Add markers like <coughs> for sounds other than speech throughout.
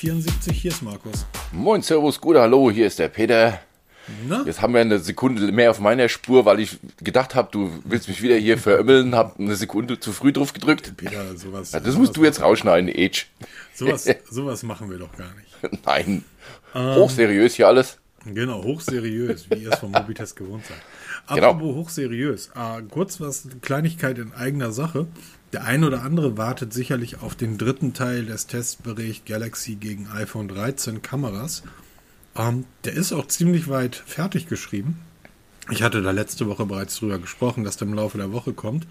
74. Hier ist Markus. Moin, Servus, guter Hallo, hier ist der Peter. Na? Jetzt haben wir eine Sekunde mehr auf meiner Spur, weil ich gedacht habe, du willst mich wieder hier verömmeln, hab eine Sekunde zu früh drauf gedrückt. Peter, sowas. Ja, das musst du jetzt rausschneiden, Age. Sowas, <laughs> sowas machen wir doch gar nicht. <laughs> Nein. Hochseriös hier alles. Genau, hochseriös, wie ihr es vom Mobitest gewohnt seid. Genau. Apropos hochseriös. Äh, kurz was, Kleinigkeit in eigener Sache. Der ein oder andere wartet sicherlich auf den dritten Teil des Testberichts Galaxy gegen iPhone 13 Kameras. Ähm, der ist auch ziemlich weit fertig geschrieben. Ich hatte da letzte Woche bereits drüber gesprochen, dass der im Laufe der Woche kommt.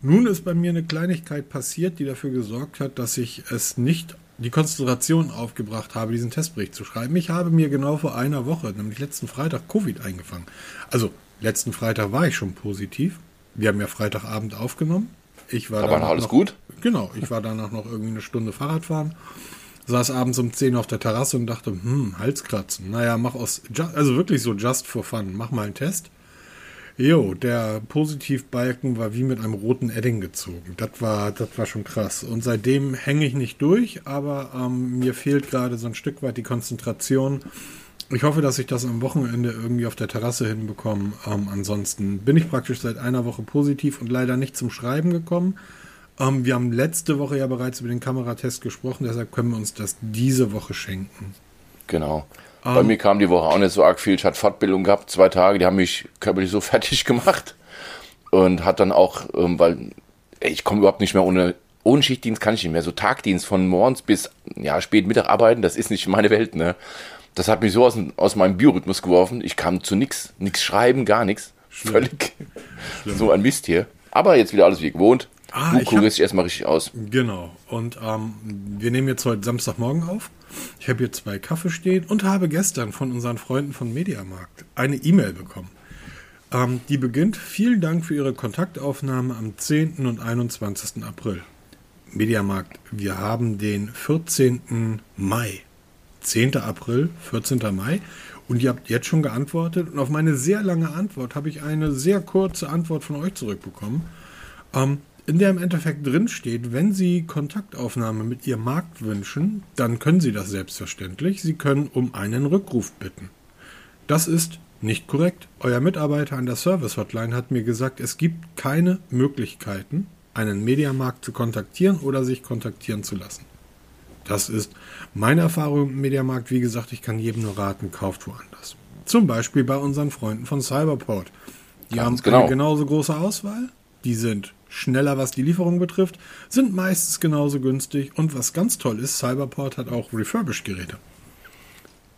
Nun ist bei mir eine Kleinigkeit passiert, die dafür gesorgt hat, dass ich es nicht die Konzentration aufgebracht habe, diesen Testbericht zu schreiben. Ich habe mir genau vor einer Woche, nämlich letzten Freitag, Covid eingefangen. Also letzten Freitag war ich schon positiv. Wir haben ja Freitagabend aufgenommen. Ich war Da war danach noch alles noch, gut? Genau, ich war danach noch irgendwie eine Stunde Fahrrad fahren. Saß abends um 10 auf der Terrasse und dachte, hm, Halskratzen. Naja, mach aus, also wirklich so just for fun. Mach mal einen Test. Jo, der Positivbalken war wie mit einem roten Edding gezogen. Das war, das war schon krass. Und seitdem hänge ich nicht durch, aber ähm, mir fehlt gerade so ein Stück weit die Konzentration. Ich hoffe, dass ich das am Wochenende irgendwie auf der Terrasse hinbekomme. Ähm, ansonsten bin ich praktisch seit einer Woche positiv und leider nicht zum Schreiben gekommen. Ähm, wir haben letzte Woche ja bereits über den Kameratest gesprochen, deshalb können wir uns das diese Woche schenken. Genau. Bei mir kam die Woche auch nicht so arg viel. Ich hatte Fortbildung gehabt, zwei Tage, die haben mich körperlich so <laughs> fertig gemacht. Und hat dann auch, ähm, weil ey, ich komme überhaupt nicht mehr ohne, ohne Schichtdienst kann ich nicht mehr. So Tagdienst von morgens bis ja, spät Mittag arbeiten, das ist nicht meine Welt, ne? Das hat mich so aus, aus meinem Biorhythmus geworfen. Ich kam zu nix, nix schreiben, gar nichts. Völlig so ein Mist hier. Aber jetzt wieder alles wie gewohnt. Ah, du kurierst dich erstmal richtig aus. Genau. Und ähm, wir nehmen jetzt heute Samstagmorgen auf. Ich habe hier zwei Kaffee stehen und habe gestern von unseren Freunden von Mediamarkt eine E-Mail bekommen. Ähm, die beginnt, vielen Dank für Ihre Kontaktaufnahme am 10. und 21. April. Mediamarkt, wir haben den 14. Mai. 10. April, 14. Mai. Und ihr habt jetzt schon geantwortet. Und auf meine sehr lange Antwort habe ich eine sehr kurze Antwort von euch zurückbekommen. Ähm, in der im Endeffekt drin steht, wenn Sie Kontaktaufnahme mit Ihrem Markt wünschen, dann können Sie das selbstverständlich. Sie können um einen Rückruf bitten. Das ist nicht korrekt. Euer Mitarbeiter an der Service Hotline hat mir gesagt, es gibt keine Möglichkeiten, einen Mediamarkt zu kontaktieren oder sich kontaktieren zu lassen. Das ist meine Erfahrung im Mediamarkt. Wie gesagt, ich kann jedem nur raten, kauft woanders. Zum Beispiel bei unseren Freunden von Cyberport. Die Ganz haben genau. eine genauso große Auswahl. Die sind schneller, was die Lieferung betrifft, sind meistens genauso günstig. Und was ganz toll ist, Cyberport hat auch Refurbished-Geräte.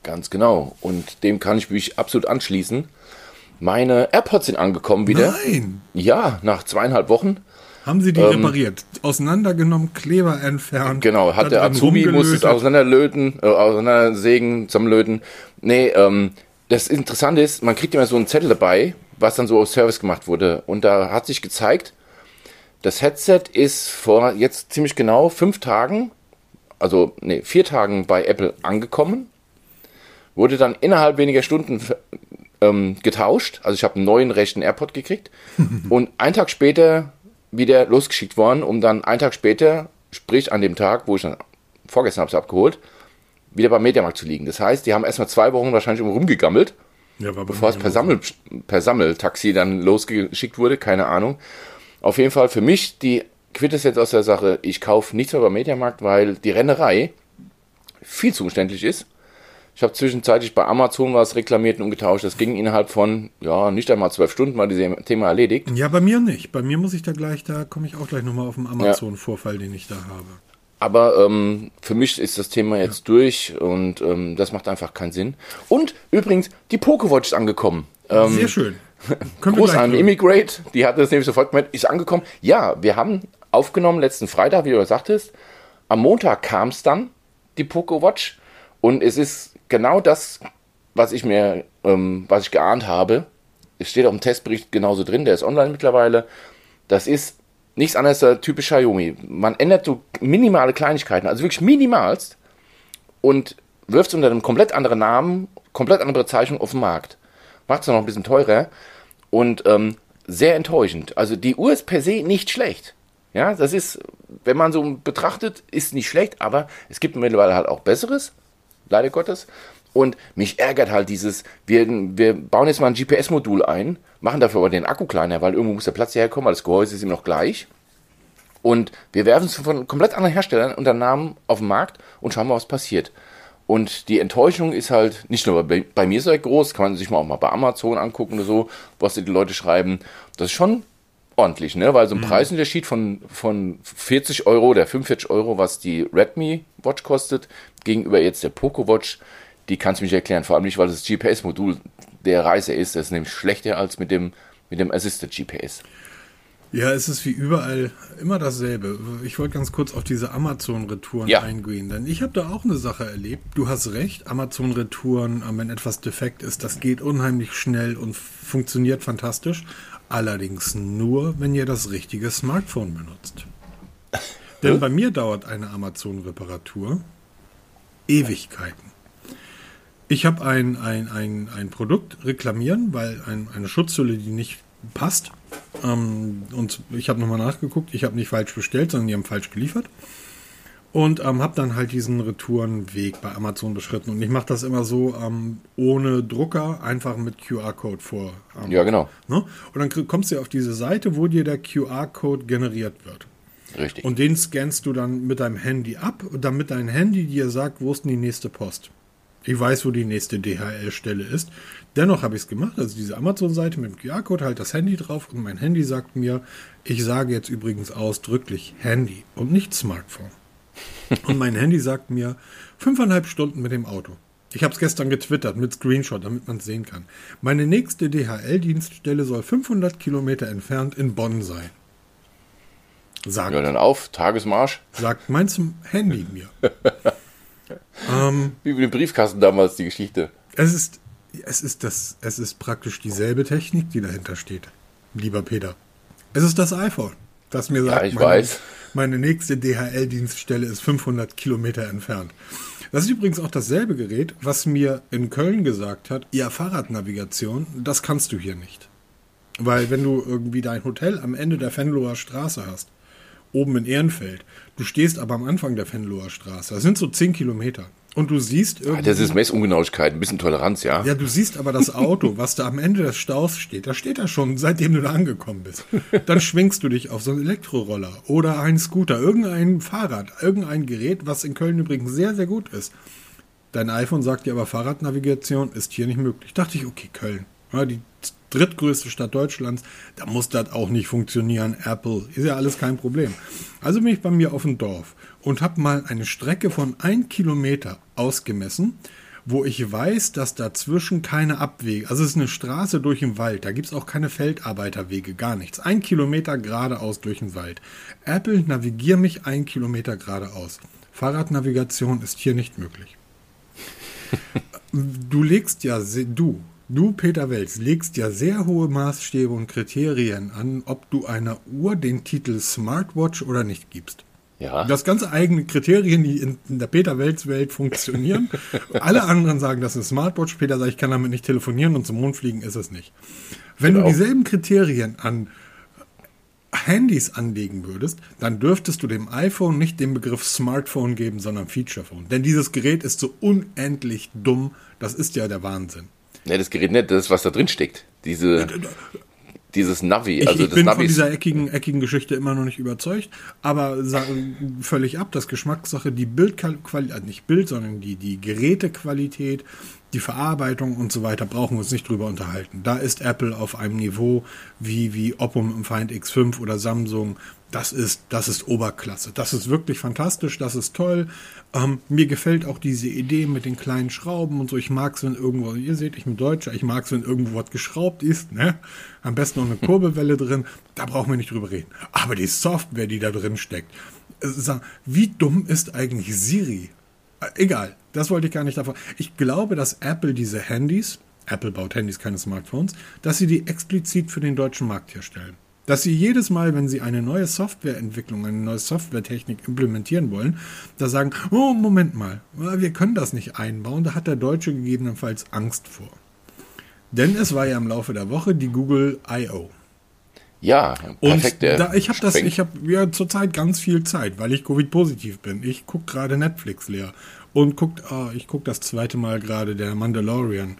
Ganz genau. Und dem kann ich mich absolut anschließen. Meine AirPods sind angekommen wieder. Nein! Ja, nach zweieinhalb Wochen. Haben sie die repariert? Auseinandergenommen, Kleber entfernt. Ähm, Genau, hat der Azubi, musste es auseinanderlöten, äh, auseinandersägen, zusammenlöten. Nee, ähm, das Interessante ist, man kriegt immer so einen Zettel dabei, was dann so aus Service gemacht wurde. Und da hat sich gezeigt, das Headset ist vor jetzt ziemlich genau fünf Tagen, also nee, vier Tagen bei Apple angekommen, wurde dann innerhalb weniger Stunden ähm, getauscht. Also ich habe einen neuen rechten AirPod gekriegt <laughs> und einen Tag später wieder losgeschickt worden, um dann einen Tag später, sprich an dem Tag, wo ich dann vorgestern habe es abgeholt, wieder beim Mediamarkt zu liegen. Das heißt, die haben erstmal zwei Wochen wahrscheinlich rumgegammelt, Ja, bevor es per. Sammel, per Sammeltaxi dann losgeschickt wurde, keine Ahnung. Auf jeden Fall für mich die Quintessenz aus der Sache, ich kaufe nichts mehr beim Mediamarkt, weil die Rennerei viel zu umständlich ist. Ich habe zwischenzeitlich bei Amazon was reklamiert und umgetauscht. Das ging innerhalb von, ja, nicht einmal zwölf Stunden war dieses Thema erledigt. Ja, bei mir nicht. Bei mir muss ich da gleich, da komme ich auch gleich nochmal auf den Amazon-Vorfall, den ich da habe. Aber ähm, für mich ist das Thema jetzt durch und ähm, das macht einfach keinen Sinn. Und übrigens, die Pokewatch ist angekommen. Ähm, Sehr schön. <laughs> Können wir Gruß an Immigrate, die hat das nämlich sofort gemeint, ist angekommen. Ja, wir haben aufgenommen letzten Freitag, wie du sagtest. Am Montag kam es dann, die Poco Watch. Und es ist genau das, was ich mir, ähm, was ich geahnt habe. Es steht auch im Testbericht genauso drin, der ist online mittlerweile. Das ist nichts anderes als typisch Xiaomi. Man ändert so minimale Kleinigkeiten, also wirklich minimalst und wirft es unter einem komplett anderen Namen, komplett andere Bezeichnung auf den Markt. Macht es noch ein bisschen teurer und ähm, sehr enttäuschend. Also die Uhr ist per se nicht schlecht. Ja, das ist, wenn man so betrachtet, ist nicht schlecht, aber es gibt mittlerweile halt auch Besseres, leider Gottes. Und mich ärgert halt dieses, wir, wir bauen jetzt mal ein GPS-Modul ein, machen dafür aber den Akku kleiner, weil irgendwo muss der Platz herkommen, weil das Gehäuse ist immer noch gleich. Und wir werfen es von komplett anderen Herstellern unter Namen auf den Markt und schauen mal, was passiert. Und die Enttäuschung ist halt nicht nur bei, bei mir sehr groß, kann man sich mal auch mal bei Amazon angucken oder so, was die Leute schreiben. Das ist schon ordentlich, ne? Weil so ein mhm. Preisunterschied von, von 40 Euro oder 45 Euro, was die Redmi Watch kostet, gegenüber jetzt der Poco Watch, die kannst du mich erklären. Vor allem nicht, weil das GPS-Modul der Reise ist. Das ist nämlich schlechter als mit dem, mit dem Assisted GPS. Ja, es ist wie überall immer dasselbe. Ich wollte ganz kurz auf diese Amazon-Retouren ja. eingehen, denn ich habe da auch eine Sache erlebt. Du hast recht, Amazon-Retouren, äh, wenn etwas defekt ist, das geht unheimlich schnell und funktioniert fantastisch. Allerdings nur, wenn ihr das richtige Smartphone benutzt. <laughs> Denn bei mir dauert eine Amazon-Reparatur Ewigkeiten. Ich habe ein, ein, ein, ein Produkt reklamieren, weil ein, eine Schutzhülle, die nicht passt. Ähm, und ich habe nochmal nachgeguckt, ich habe nicht falsch bestellt, sondern die haben falsch geliefert. Und ähm, habe dann halt diesen Retourenweg bei Amazon beschritten. Und ich mache das immer so ähm, ohne Drucker, einfach mit QR-Code vor. Ähm, ja, genau. Ne? Und dann kommst du auf diese Seite, wo dir der QR-Code generiert wird. Richtig. Und den scannst du dann mit deinem Handy ab, damit dein Handy dir sagt, wo ist denn die nächste Post. Ich weiß, wo die nächste DHL-Stelle ist. Dennoch habe ich es gemacht, also diese Amazon-Seite mit dem QR-Code, halt das Handy drauf und mein Handy sagt mir, ich sage jetzt übrigens ausdrücklich Handy und nicht Smartphone. Und mein Handy sagt mir fünfeinhalb Stunden mit dem Auto. Ich habe es gestern getwittert mit Screenshot, damit man es sehen kann. Meine nächste DHL-Dienststelle soll 500 Kilometer entfernt in Bonn sein. Sagt, ja, dann auf, Tagesmarsch. Sagt mein Handy mir. <laughs> ähm, Wie mit dem Briefkasten damals, die Geschichte. Es ist es ist, das, es ist praktisch dieselbe Technik, die dahinter steht, lieber Peter. Es ist das iPhone, das mir sagt, ja, ich meine, weiß. meine nächste DHL-Dienststelle ist 500 Kilometer entfernt. Das ist übrigens auch dasselbe Gerät, was mir in Köln gesagt hat, ja, Fahrradnavigation, das kannst du hier nicht. Weil wenn du irgendwie dein Hotel am Ende der Fenloher Straße hast, oben in Ehrenfeld, du stehst aber am Anfang der Fenloher Straße, das sind so 10 Kilometer. Und du siehst irgendwie. Das ist Messungenauigkeit, ein bisschen Toleranz, ja. Ja, du siehst aber das Auto, <laughs> was da am Ende des Staus steht. Da steht er schon, seitdem du da angekommen bist. Dann schwingst du dich auf so einen Elektroroller oder einen Scooter, irgendein Fahrrad, irgendein Gerät, was in Köln übrigens sehr, sehr gut ist. Dein iPhone sagt dir aber, Fahrradnavigation ist hier nicht möglich. Dachte ich, okay, Köln. Ja, die drittgrößte Stadt Deutschlands, da muss das auch nicht funktionieren. Apple, ist ja alles kein Problem. Also bin ich bei mir auf dem Dorf und habe mal eine Strecke von ein Kilometer ausgemessen, wo ich weiß, dass dazwischen keine Abwege, also es ist eine Straße durch den Wald, da gibt es auch keine Feldarbeiterwege, gar nichts. Ein Kilometer geradeaus durch den Wald. Apple, navigier mich ein Kilometer geradeaus. Fahrradnavigation ist hier nicht möglich. <laughs> Du legst ja, du, du Peter Welz, legst ja sehr hohe Maßstäbe und Kriterien an, ob du einer Uhr den Titel Smartwatch oder nicht gibst. Ja. Das ganze eigene Kriterien, die in, der Peter-Welts-Welt funktionieren. <laughs> Alle anderen sagen, das ist Smartwatch. Peter sagt, ich kann damit nicht telefonieren und zum Mond fliegen ist es nicht. Wenn genau. du dieselben Kriterien an Handys anlegen würdest, dann dürftest du dem iPhone nicht den Begriff Smartphone geben, sondern Featurephone. Denn dieses Gerät ist so unendlich dumm, das ist ja der Wahnsinn. Ne, das Gerät nicht, das ist, was da drin steckt. Diese dieses Navi. Ich, also ich bin Navi von dieser eckigen, eckigen Geschichte immer noch nicht überzeugt, aber völlig ab, das Geschmackssache, die Bildqualität, äh, nicht Bild, sondern die, die Gerätequalität, die Verarbeitung und so weiter brauchen wir uns nicht drüber unterhalten. Da ist Apple auf einem Niveau wie, wie Oppo im Find X5 oder Samsung das ist, das ist Oberklasse. Das ist wirklich fantastisch, das ist toll. Ähm, mir gefällt auch diese Idee mit den kleinen Schrauben und so. Ich mag es, wenn irgendwo, ihr seht, ich bin Deutscher, ich mag es, wenn irgendwo was geschraubt ist, ne? Am besten noch eine Kurbelwelle drin. Da brauchen wir nicht drüber reden. Aber die Software, die da drin steckt, äh, wie dumm ist eigentlich Siri? Äh, egal, das wollte ich gar nicht davon. Ich glaube, dass Apple diese Handys, Apple baut Handys, keine Smartphones, dass sie die explizit für den deutschen Markt herstellen dass sie jedes Mal, wenn sie eine neue Softwareentwicklung, eine neue Softwaretechnik implementieren wollen, da sagen, oh, Moment mal, wir können das nicht einbauen, da hat der Deutsche gegebenenfalls Angst vor. Denn es war ja im Laufe der Woche die Google I.O. Ja, perfekt. Da, ich habe das, ich habe ja zurzeit ganz viel Zeit, weil ich Covid-positiv bin. Ich gucke gerade Netflix leer und guck, oh, ich gucke das zweite Mal gerade der Mandalorian.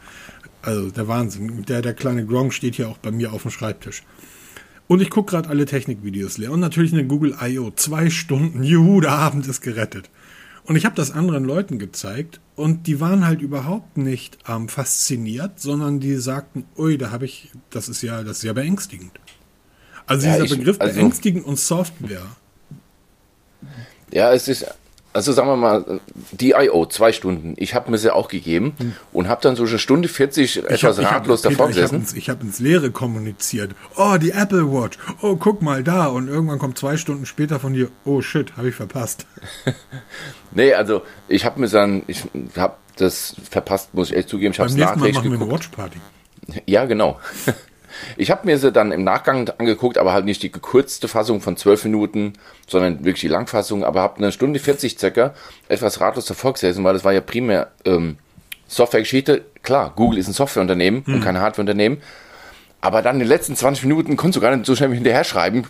Also der Wahnsinn. Der, der kleine Gronk steht hier auch bei mir auf dem Schreibtisch. Und ich gucke gerade alle Technikvideos leer. Und natürlich eine Google I.O. Zwei Stunden. Juhu, der Abend ist gerettet. Und ich habe das anderen Leuten gezeigt und die waren halt überhaupt nicht ähm, fasziniert, sondern die sagten, ui, da habe ich, das ist ja, das ist ja beängstigend. Also ja, dieser ich, Begriff also, beängstigend und Software. Ja, es ist also sagen wir mal, die I.O., zwei Stunden. Ich habe mir sie auch gegeben hm. und habe dann so eine Stunde 40 etwas hab, ratlos hab, davor gesessen. Ich habe hab ins Leere kommuniziert. Oh, die Apple Watch. Oh, guck mal da. Und irgendwann kommt zwei Stunden später von dir, oh shit, habe ich verpasst. <laughs> nee, also ich habe mir dann, ich habe das verpasst, muss ich echt zugeben. Ich Beim nächsten Mal machen wir eine Watch Party. Ja, genau. <laughs> Ich habe mir sie dann im Nachgang angeguckt, aber halt nicht die gekürzte Fassung von zwölf Minuten, sondern wirklich die Langfassung, aber habe eine Stunde 40 circa etwas ratlos davor gesessen, weil das war ja primär ähm, Softwaregeschichte. Klar, Google ist ein Softwareunternehmen hm. und kein Hardwareunternehmen. Aber dann in den letzten 20 Minuten konntest du gar nicht so schnell hinterher schreiben,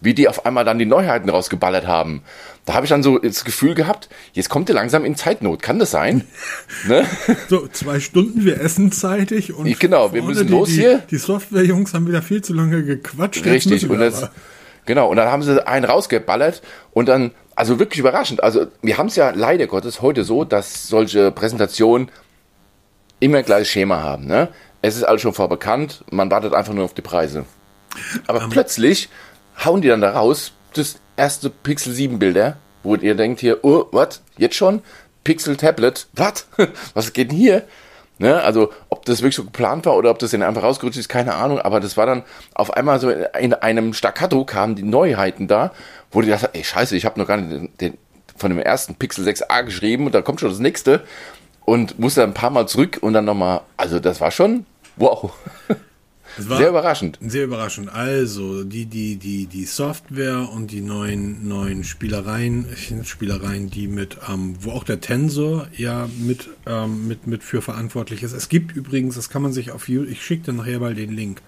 wie die auf einmal dann die Neuheiten rausgeballert haben. Da habe ich dann so das Gefühl gehabt, jetzt kommt ihr langsam in Zeitnot. Kann das sein? <laughs> ne? So, zwei Stunden, wir essen zeitig und genau, wir müssen die, los die, hier. Die Softwarejungs haben wieder viel zu lange gequatscht. Richtig, und das, genau, und dann haben sie einen rausgeballert und dann, also wirklich überraschend. Also, wir haben es ja leider Gottes heute so, dass solche Präsentationen immer gleiches Schema haben. Ne? Es ist alles schon vorbekannt, man wartet einfach nur auf die Preise. Aber um, plötzlich hauen die dann da raus, das erste Pixel 7 Bilder, wo ihr denkt hier, oh, was, jetzt schon? Pixel Tablet, was? <laughs> was geht denn hier? Ne, also, ob das wirklich so geplant war oder ob das dann einfach rausgerutscht ist, keine Ahnung, aber das war dann auf einmal so in einem Staccato kamen die Neuheiten da, wo die dachte, ey, scheiße, ich habe noch gar nicht den, den, von dem ersten Pixel 6a geschrieben und da kommt schon das nächste und musste ein paar Mal zurück und dann nochmal, also das war schon, wow. <laughs> sehr überraschend. Sehr überraschend. Also, die, die, die, die Software und die neuen, neuen Spielereien, Spielereien, die mit, ähm, wo auch der Tensor ja mit, ähm, mit, mit für verantwortlich ist. Es gibt übrigens, das kann man sich auf YouTube, ich schicke dir nachher mal den Link.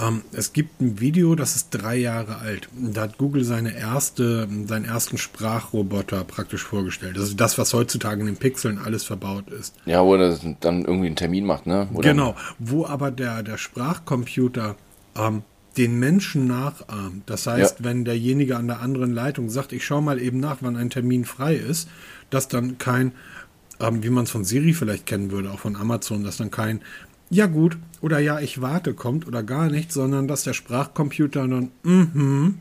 Ähm, es gibt ein Video, das ist drei Jahre alt. Da hat Google seine erste, seinen ersten Sprachroboter praktisch vorgestellt. Das ist das, was heutzutage in den Pixeln alles verbaut ist. Ja, wo er dann irgendwie einen Termin macht, ne? Oder? Genau, wo aber der, der Sprachcomputer ähm, den Menschen nachahmt. Das heißt, ja. wenn derjenige an der anderen Leitung sagt, ich schaue mal eben nach, wann ein Termin frei ist, dass dann kein, ähm, wie man es von Siri vielleicht kennen würde, auch von Amazon, dass dann kein ja gut oder ja, ich warte kommt oder gar nicht, sondern dass der Sprachcomputer dann mhm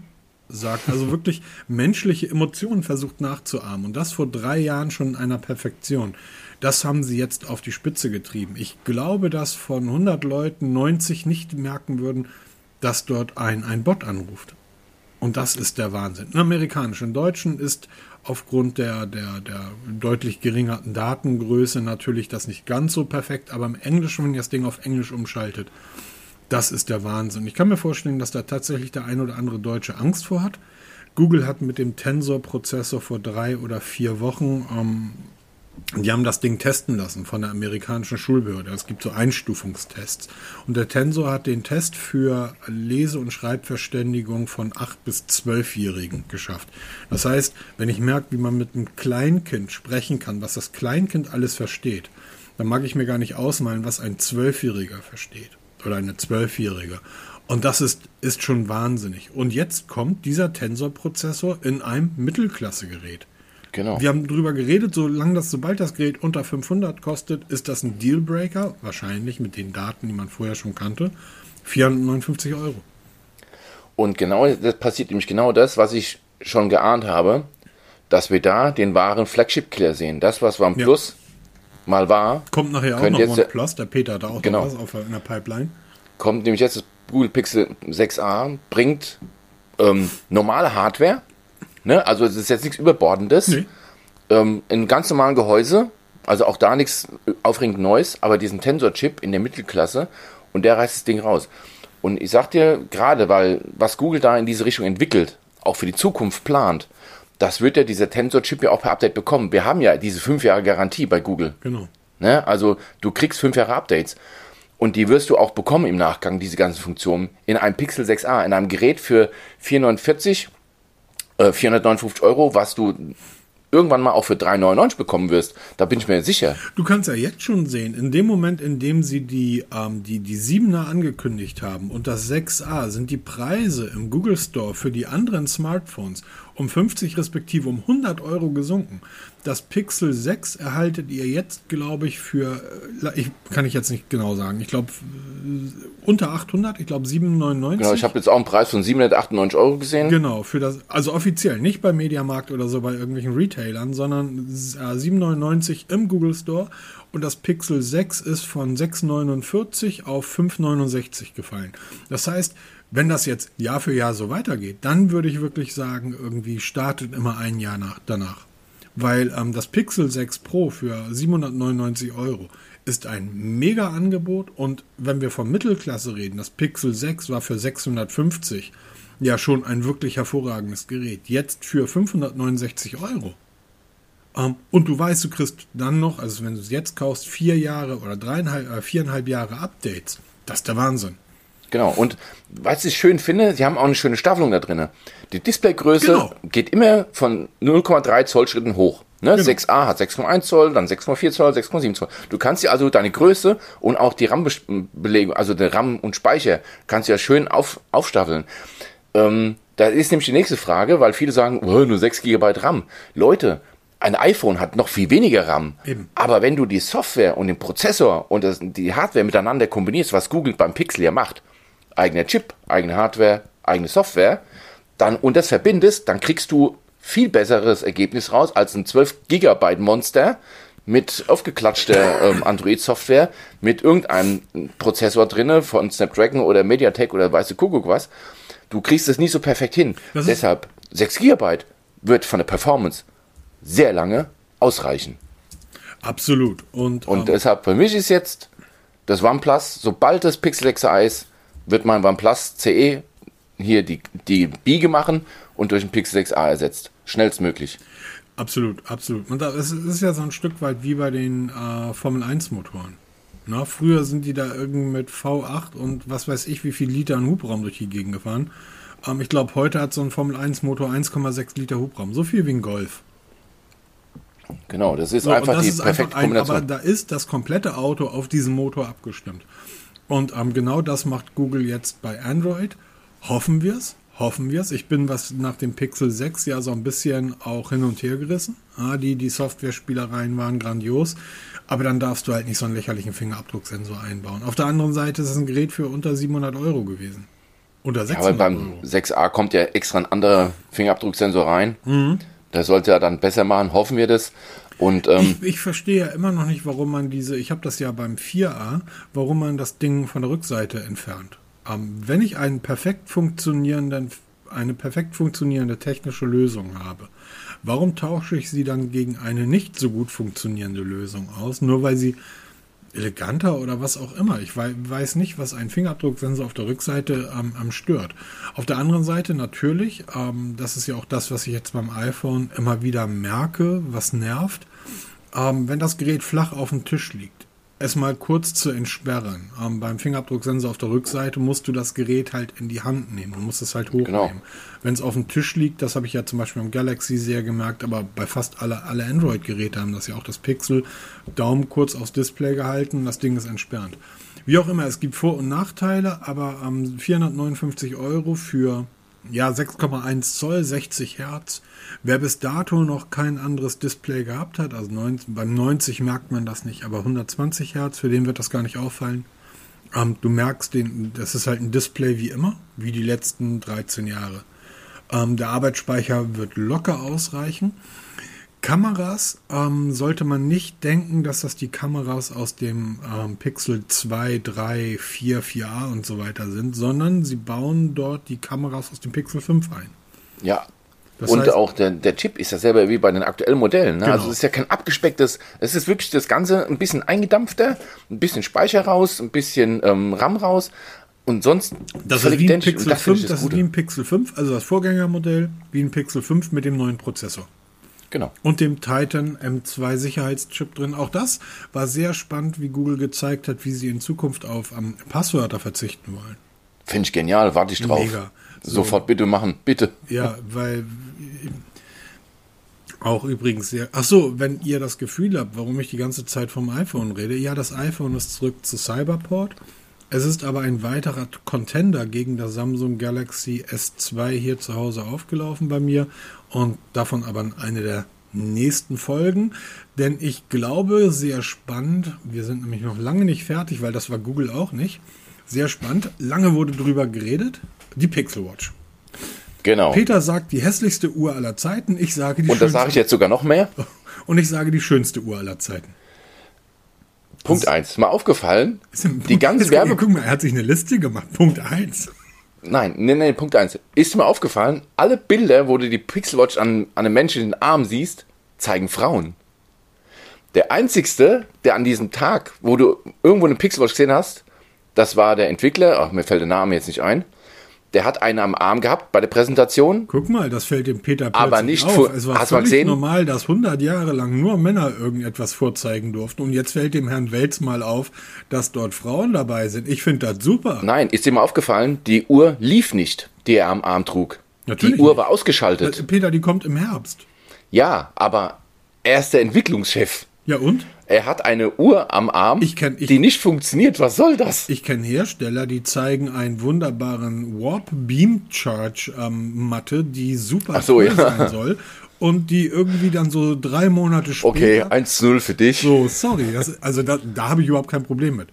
sagt, also <laughs> wirklich menschliche Emotionen versucht nachzuahmen und das vor drei Jahren schon in einer Perfektion. Das haben sie jetzt auf die Spitze getrieben. Ich glaube, dass von 100 Leuten 90 nicht merken würden, dass dort ein, ein Bot anruft. Und das ist der Wahnsinn. Im amerikanischen Deutschen ist aufgrund der, der, der deutlich geringeren Datengröße natürlich das nicht ganz so perfekt, aber im Englischen, wenn ihr das Ding auf Englisch umschaltet, das ist der Wahnsinn. Ich kann mir vorstellen, dass da tatsächlich der ein oder andere Deutsche Angst vor hat. Google hat mit dem Tensor-Prozessor vor drei oder vier Wochen ähm, die haben das Ding testen lassen von der amerikanischen Schulbehörde. Es gibt so Einstufungstests. Und der Tensor hat den Test für Lese- und Schreibverständigung von 8- bis 12-Jährigen geschafft. Das heißt, wenn ich merke, wie man mit einem Kleinkind sprechen kann, was das Kleinkind alles versteht, dann mag ich mir gar nicht ausmalen, was ein Zwölfjähriger versteht. Oder eine Zwölfjährige. Und das ist, ist schon wahnsinnig. Und jetzt kommt dieser Tensor-Prozessor in einem Mittelklasse-Gerät. Genau. Wir haben darüber geredet, solange das, sobald das Gerät unter 500 kostet, ist das ein Dealbreaker, wahrscheinlich mit den Daten, die man vorher schon kannte, 459 Euro. Und genau das passiert nämlich genau das, was ich schon geahnt habe, dass wir da den wahren Flagship-Killer sehen. Das, was OnePlus ja. mal war. Kommt nachher auch noch OnePlus, der Peter hat da auch genau. noch was auf, in der Pipeline. Kommt nämlich jetzt das Google Pixel 6a, bringt ähm, normale Hardware, Ne? Also es ist jetzt nichts Überbordendes. Nee. Ähm, ein ganz normalen Gehäuse, also auch da nichts aufregend Neues, aber diesen Tensor-Chip in der Mittelklasse und der reißt das Ding raus. Und ich sag dir gerade, weil was Google da in diese Richtung entwickelt, auch für die Zukunft plant, das wird ja dieser Tensor-Chip ja auch per Update bekommen. Wir haben ja diese fünf Jahre Garantie bei Google. Genau. Ne? Also du kriegst fünf Jahre Updates. Und die wirst du auch bekommen im Nachgang, diese ganzen Funktionen, in einem Pixel 6a, in einem Gerät für 449, äh, 459 Euro, was du irgendwann mal auch für 3,99 bekommen wirst. Da bin ich mir sicher. Du kannst ja jetzt schon sehen, in dem Moment, in dem sie die, ähm, die, die 7er angekündigt haben und das 6a, sind die Preise im Google Store für die anderen Smartphones um 50 respektive um 100 Euro gesunken. Das Pixel 6 erhaltet ihr jetzt, glaube ich, für, äh, ich, kann ich jetzt nicht genau sagen, ich glaube unter 800, ich glaube 799. Genau, ich habe jetzt auch einen Preis von 798 Euro gesehen. Genau, für das, also offiziell, nicht bei Mediamarkt oder so bei irgendwelchen Retailern, sondern äh, 799 im Google Store und das Pixel 6 ist von 649 auf 569 gefallen. Das heißt, wenn das jetzt Jahr für Jahr so weitergeht, dann würde ich wirklich sagen, irgendwie startet immer ein Jahr nach, danach. Weil ähm, das Pixel 6 Pro für 799 Euro ist ein mega Angebot und wenn wir von Mittelklasse reden, das Pixel 6 war für 650 ja schon ein wirklich hervorragendes Gerät. Jetzt für 569 Euro. Ähm, und du weißt, du kriegst dann noch, also wenn du es jetzt kaufst, vier Jahre oder dreieinhalb, äh, viereinhalb Jahre Updates. Das ist der Wahnsinn. Genau, und was ich schön finde, sie haben auch eine schöne Staffelung da drin. Die Displaygröße genau. geht immer von 0,3 Zoll Schritten hoch. Ne? Genau. 6a hat 6,1 Zoll, dann 6,4 Zoll, 6,7 Zoll. Du kannst ja also deine Größe und auch die RAM-Belegung, also der RAM und Speicher, kannst du ja schön auf, aufstaffeln. Ähm, da ist nämlich die nächste Frage, weil viele sagen, oh, nur 6 GB RAM. Leute, ein iPhone hat noch viel weniger RAM. Eben. Aber wenn du die Software und den Prozessor und das, die Hardware miteinander kombinierst, was Google beim Pixel ja macht, eigener Chip, eigene Hardware, eigene Software, dann und das verbindest, dann kriegst du viel besseres Ergebnis raus als ein 12 Gigabyte Monster mit aufgeklatschter <laughs> ähm, Android-Software mit irgendeinem Prozessor drinne von Snapdragon oder MediaTek oder weiße Kuckuck was. Du kriegst es nicht so perfekt hin. Das Deshalb 6 Gigabyte wird von der Performance sehr lange ausreichen. Absolut. Und, und ähm, deshalb für mich ist jetzt das OnePlus, sobald das Pixel 6 ist, wird mein OnePlus CE hier die, die Biege machen und durch ein Pixel 6a ersetzt. Schnellstmöglich. Absolut, absolut. Und das ist ja so ein Stück weit wie bei den äh, Formel 1 Motoren. Na, früher sind die da irgendwie mit V8 und was weiß ich, wie viel Liter an Hubraum durch die Gegend gefahren. Ähm, ich glaube, heute hat so ein Formel 1 Motor 1,6 Liter Hubraum. So viel wie ein Golf. Genau, das ist so, einfach das die ist perfekte ein, Kombination. Aber da ist das komplette Auto auf diesen Motor abgestimmt. Und ähm, genau das macht Google jetzt bei Android. Hoffen wir es. Hoffen wir es. Ich bin was nach dem Pixel 6 ja so ein bisschen auch hin und her gerissen. Ja, die, die Software-Spielereien waren grandios. Aber dann darfst du halt nicht so einen lächerlichen Fingerabdrucksensor einbauen. Auf der anderen Seite ist es ein Gerät für unter 700 Euro gewesen. Unter 600 ja, aber beim Euro. 6a kommt ja extra ein anderer Fingerabdrucksensor rein. Mhm. Das sollte er dann besser machen, hoffen wir das. Und, ähm, ich, ich verstehe ja immer noch nicht, warum man diese, ich habe das ja beim 4a, warum man das Ding von der Rückseite entfernt. Ähm, wenn ich einen perfekt funktionierenden, eine perfekt funktionierende technische Lösung habe, warum tausche ich sie dann gegen eine nicht so gut funktionierende Lösung aus, nur weil sie eleganter oder was auch immer. Ich weiß nicht, was ein Fingerabdrucksensor auf der Rückseite ähm, am stört. Auf der anderen Seite natürlich, ähm, das ist ja auch das, was ich jetzt beim iPhone immer wieder merke, was nervt, ähm, wenn das Gerät flach auf dem Tisch liegt es mal kurz zu entsperren. Ähm, beim Fingerabdrucksensor auf der Rückseite musst du das Gerät halt in die Hand nehmen. Du musst es halt hochnehmen. Genau. Wenn es auf dem Tisch liegt, das habe ich ja zum Beispiel beim Galaxy sehr gemerkt, aber bei fast alle, alle Android-Geräte haben das ja auch das Pixel. Daumen kurz aufs Display gehalten, das Ding ist entsperrt. Wie auch immer, es gibt Vor- und Nachteile, aber ähm, 459 Euro für ja, 6,1 Zoll, 60 Hertz. Wer bis dato noch kein anderes Display gehabt hat, also 90, beim 90 merkt man das nicht, aber 120 Hertz, für den wird das gar nicht auffallen. Ähm, du merkst, den, das ist halt ein Display wie immer, wie die letzten 13 Jahre. Ähm, der Arbeitsspeicher wird locker ausreichen. Kameras ähm, sollte man nicht denken, dass das die Kameras aus dem ähm, Pixel 2, 3, 4, 4a und so weiter sind, sondern sie bauen dort die Kameras aus dem Pixel 5 ein. Ja. Das und heißt, auch der, der Chip ist ja selber wie bei den aktuellen Modellen. Ne? Genau. Also es ist ja kein abgespecktes, es ist wirklich das Ganze ein bisschen eingedampfter, ein bisschen Speicher raus, ein bisschen ähm, RAM raus, und sonst das ist wie ein Pixel 5, das, das ist wie ein Pixel 5, also das Vorgängermodell, wie ein Pixel 5 mit dem neuen Prozessor. Genau. Und dem Titan M2 Sicherheitschip drin. Auch das war sehr spannend, wie Google gezeigt hat, wie sie in Zukunft auf ähm, Passwörter verzichten wollen. Finde ich genial, warte ich drauf. Mega. So. Sofort bitte machen, bitte. Ja, weil auch übrigens sehr. Ach so, wenn ihr das Gefühl habt, warum ich die ganze Zeit vom iPhone rede, ja, das iPhone ist zurück zu Cyberport. Es ist aber ein weiterer Contender gegen das Samsung Galaxy S2 hier zu Hause aufgelaufen bei mir und davon aber eine der nächsten Folgen, denn ich glaube, sehr spannend, wir sind nämlich noch lange nicht fertig, weil das war Google auch nicht. Sehr spannend, lange wurde drüber geredet, die Pixel Watch. Genau. Peter sagt die hässlichste Uhr aller Zeiten, ich sage die Und das sage ich jetzt sogar noch mehr. <laughs> und ich sage die schönste Uhr aller Zeiten. Punkt 1. Mal aufgefallen, <laughs> die ganze Werbe... Guck mal, er hat sich eine Liste gemacht. Punkt 1. Nein, nee, nee, Punkt 1. Ist mir aufgefallen, alle Bilder, wo du die Pixelwatch an, an einem Menschen in den Arm siehst, zeigen Frauen. Der einzigste, der an diesem Tag, wo du irgendwo eine Pixelwatch gesehen hast, das war der Entwickler, ach, mir fällt der Name jetzt nicht ein, der hat eine am Arm gehabt bei der Präsentation. Guck mal, das fällt dem Peter Aber plötzlich nicht auf. vor- Es war hast völlig gesehen? normal, dass 100 Jahre lang nur Männer irgendetwas vorzeigen durften. Und jetzt fällt dem Herrn Welz mal auf, dass dort Frauen dabei sind. Ich finde das super. Nein, ist dir mal aufgefallen, die Uhr lief nicht, die er am Arm trug. Natürlich die Uhr nicht. war ausgeschaltet. Äh, Peter, die kommt im Herbst. Ja, aber er ist der Entwicklungschef. Ja und? Er hat eine Uhr am Arm, Ich kenn- ich- die nicht funktioniert. Was soll das? Ich kenne Hersteller, die zeigen einen wunderbaren Warp Beam Charge ähm, Matte, die super Ach so, toll ja. sein soll. Und die irgendwie dann so drei Monate später. Okay, 1-0 für dich. So, sorry. Das, also da, da habe ich überhaupt kein Problem mit.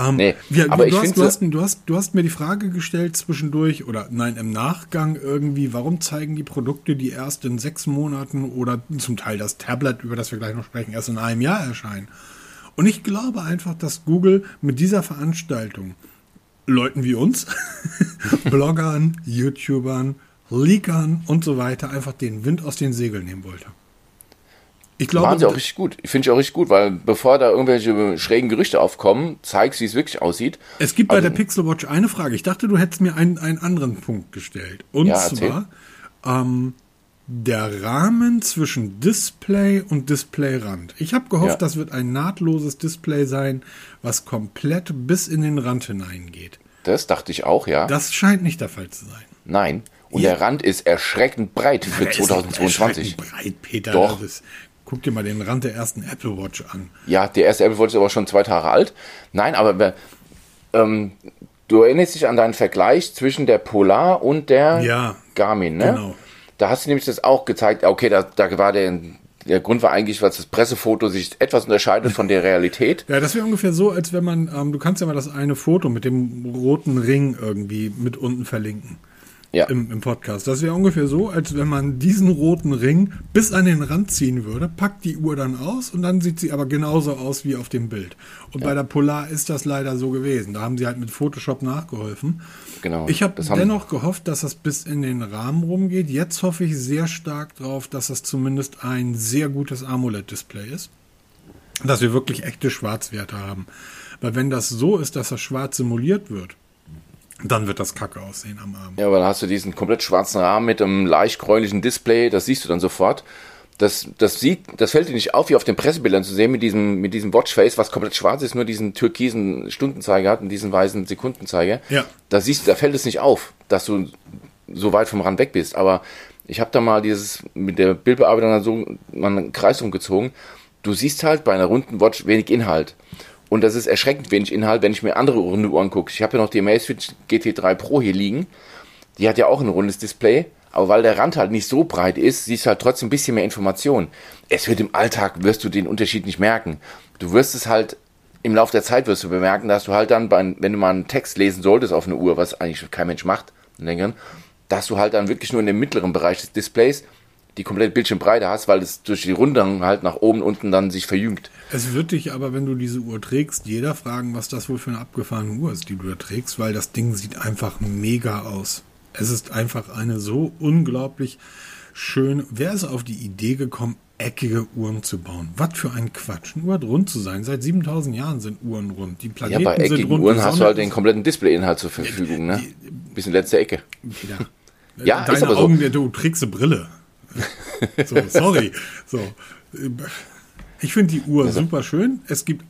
Ähm, Nee, wir, aber du, ich hast, du, hast, du, hast, du hast mir die Frage gestellt zwischendurch oder nein, im Nachgang irgendwie, warum zeigen die Produkte, die erst in sechs Monaten oder zum Teil das Tablet, über das wir gleich noch sprechen, erst in einem Jahr erscheinen? Und ich glaube einfach, dass Google mit dieser Veranstaltung Leuten wie uns, <laughs> Bloggern, YouTubern, Leakern und so weiter einfach den Wind aus den Segeln nehmen wollte. Ich glaube, Machen sie auch richtig gut. Finde ich auch richtig gut, weil bevor da irgendwelche schrägen Gerüchte aufkommen, zeigst, wie es wirklich aussieht. Es gibt bei Also- der Pixel Watch eine Frage. Ich dachte, du hättest mir einen, einen anderen Punkt gestellt. Und Ja, zwar ähm, der Rahmen zwischen Display und Displayrand. Ich habe gehofft, Ja. das wird ein nahtloses Display sein, was komplett bis in den Rand hineingeht. Das dachte ich auch, ja. Das scheint nicht der Fall zu sein. Nein. Und Ja. der Rand ist erschreckend breit für <laughs> Der ist nicht 2022. erschreckend breit, Peter. Doch. Das ist, guck dir mal den Rand der ersten Apple Watch an. Ja, der erste Apple Watch ist aber schon zwei Tage alt. Nein, aber wer- ähm, du erinnerst dich an deinen Vergleich zwischen der Polar und der Ja, Garmin, ne? genau. Da hast du nämlich das auch gezeigt. Okay, da, da war der, der Grund war eigentlich, dass das Pressefoto sich etwas unterscheidet von der Realität. <laughs> Ja, das wäre ungefähr so, als wenn man, ähm, du kannst ja mal das eine Foto mit dem roten Ring irgendwie mit unten verlinken. Ja. Im, im Podcast. Das wäre ungefähr so, als wenn man diesen roten Ring bis an den Rand ziehen würde, packt die Uhr dann aus und dann sieht sie aber genauso aus wie auf dem Bild. Und bei der Polar ist das leider so gewesen. Da haben sie halt mit Photoshop nachgeholfen. Genau. Ich habe Das haben- dennoch gehofft, dass das bis in den Rahmen rumgeht. Jetzt hoffe ich sehr stark drauf, dass das zumindest ein sehr gutes AMOLED-Display ist. Dass wir wirklich echte Schwarzwerte haben. Weil wenn das so ist, dass das schwarz simuliert wird, dann wird das kacke aussehen am Arm. Ja, aber dann hast du diesen komplett schwarzen Rahmen mit einem leicht gräulichen Display, das siehst du dann sofort. Das, das sieht, das fällt dir nicht auf, wie auf den Pressebildern zu sehen, mit diesem, mit diesem Watchface, was komplett schwarz ist, nur diesen türkisen Stundenzeiger hat und diesen weißen Sekundenzeiger. Ja. Da siehst du, da fällt es nicht auf, dass du so weit vom Rand weg bist. Aber ich habe da mal dieses, mit der Bildbearbeitung so mal einen Kreis umgezogen. Du siehst halt bei einer runden Watch wenig Inhalt. Und das ist erschreckend wenig Inhalt, wenn ich mir andere runde Uhren gucke. Ich habe ja noch die Amazfit GT3 Pro hier liegen. Die hat ja auch ein rundes Display. Aber weil der Rand halt nicht so breit ist, siehst du halt trotzdem ein bisschen mehr Information. Es wird im Alltag, wirst du den Unterschied nicht merken. Du wirst es halt im Laufe der Zeit wirst du bemerken, dass du halt dann, bei, wenn du mal einen Text lesen solltest auf eine Uhr, was eigentlich kein Mensch macht, längeren, dass du halt dann wirklich nur in dem mittleren Bereich des Displays die komplette Bildschirmbreite hast, weil es durch die Rundung halt nach oben unten dann sich verjüngt. Es wird dich aber, wenn du diese Uhr trägst, jeder fragen, was das wohl für eine abgefahrene Uhr ist, die du da trägst, weil das Ding sieht einfach mega aus. Es ist einfach eine so unglaublich schön. Wer ist auf die Idee gekommen, eckige Uhren zu bauen? Was für ein Quatsch. Eine Uhr hat rund zu sein. Seit 7000 Jahren sind Uhren rund. Die Ja, Planeten bei sind eckigen rund. Uhren hast du halt den kompletten Displayinhalt zur Verfügung, ne? Bis in letzte Ecke. Ja, Ja, Deine ist aber so. Augen, du trägst eine Brille. <laughs> So, sorry. So. Ich finde die Uhr super schön. Es gibt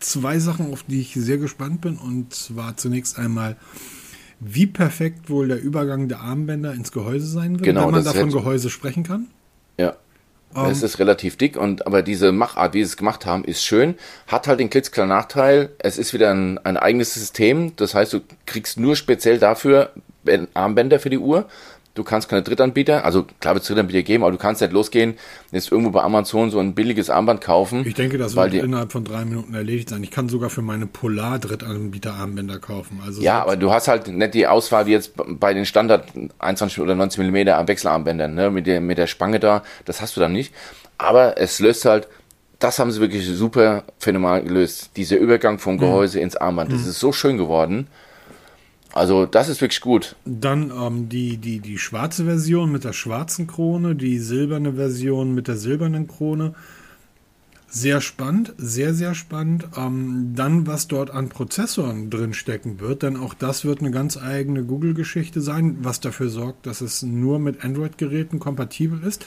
zwei Sachen, auf die ich sehr gespannt bin. Und zwar zunächst einmal, wie perfekt wohl der Übergang der Armbänder ins Gehäuse sein wird, Genau, wenn man davon Gehäuse sprechen kann. Ja. Ähm, es ist relativ dick und aber diese Machart, wie sie es gemacht haben, ist schön. Hat halt den klitzekleinen Nachteil, es ist wieder ein, ein eigenes System. Das heißt, du kriegst nur speziell dafür Armbänder für die Uhr. Du kannst keine Drittanbieter, also klar wird es Drittanbieter geben, aber du kannst nicht losgehen, jetzt irgendwo bei Amazon so ein billiges Armband kaufen. Ich denke, das weil wird die, innerhalb von drei Minuten erledigt sein. Ich kann sogar für meine Polar-Drittanbieter-Armbänder kaufen. Also Ja, aber du hast halt nicht die Auswahl wie jetzt bei den Standard 21 oder 19 mm am Wechselarmbändern, ne, mit der, mit der Spange da, das hast du dann nicht. Aber es löst halt, das haben sie wirklich super phänomenal gelöst. Dieser Übergang vom Gehäuse ins Armband, das ist so schön geworden. Also, das ist wirklich gut. Dann ähm, die, die, die schwarze Version mit der schwarzen Krone, die silberne Version mit der silbernen Krone. Sehr spannend, sehr, sehr spannend. Ähm, dann, was dort an Prozessoren drin stecken wird, denn auch das wird eine ganz eigene Google-Geschichte sein, was dafür sorgt, dass es nur mit Android-Geräten kompatibel ist.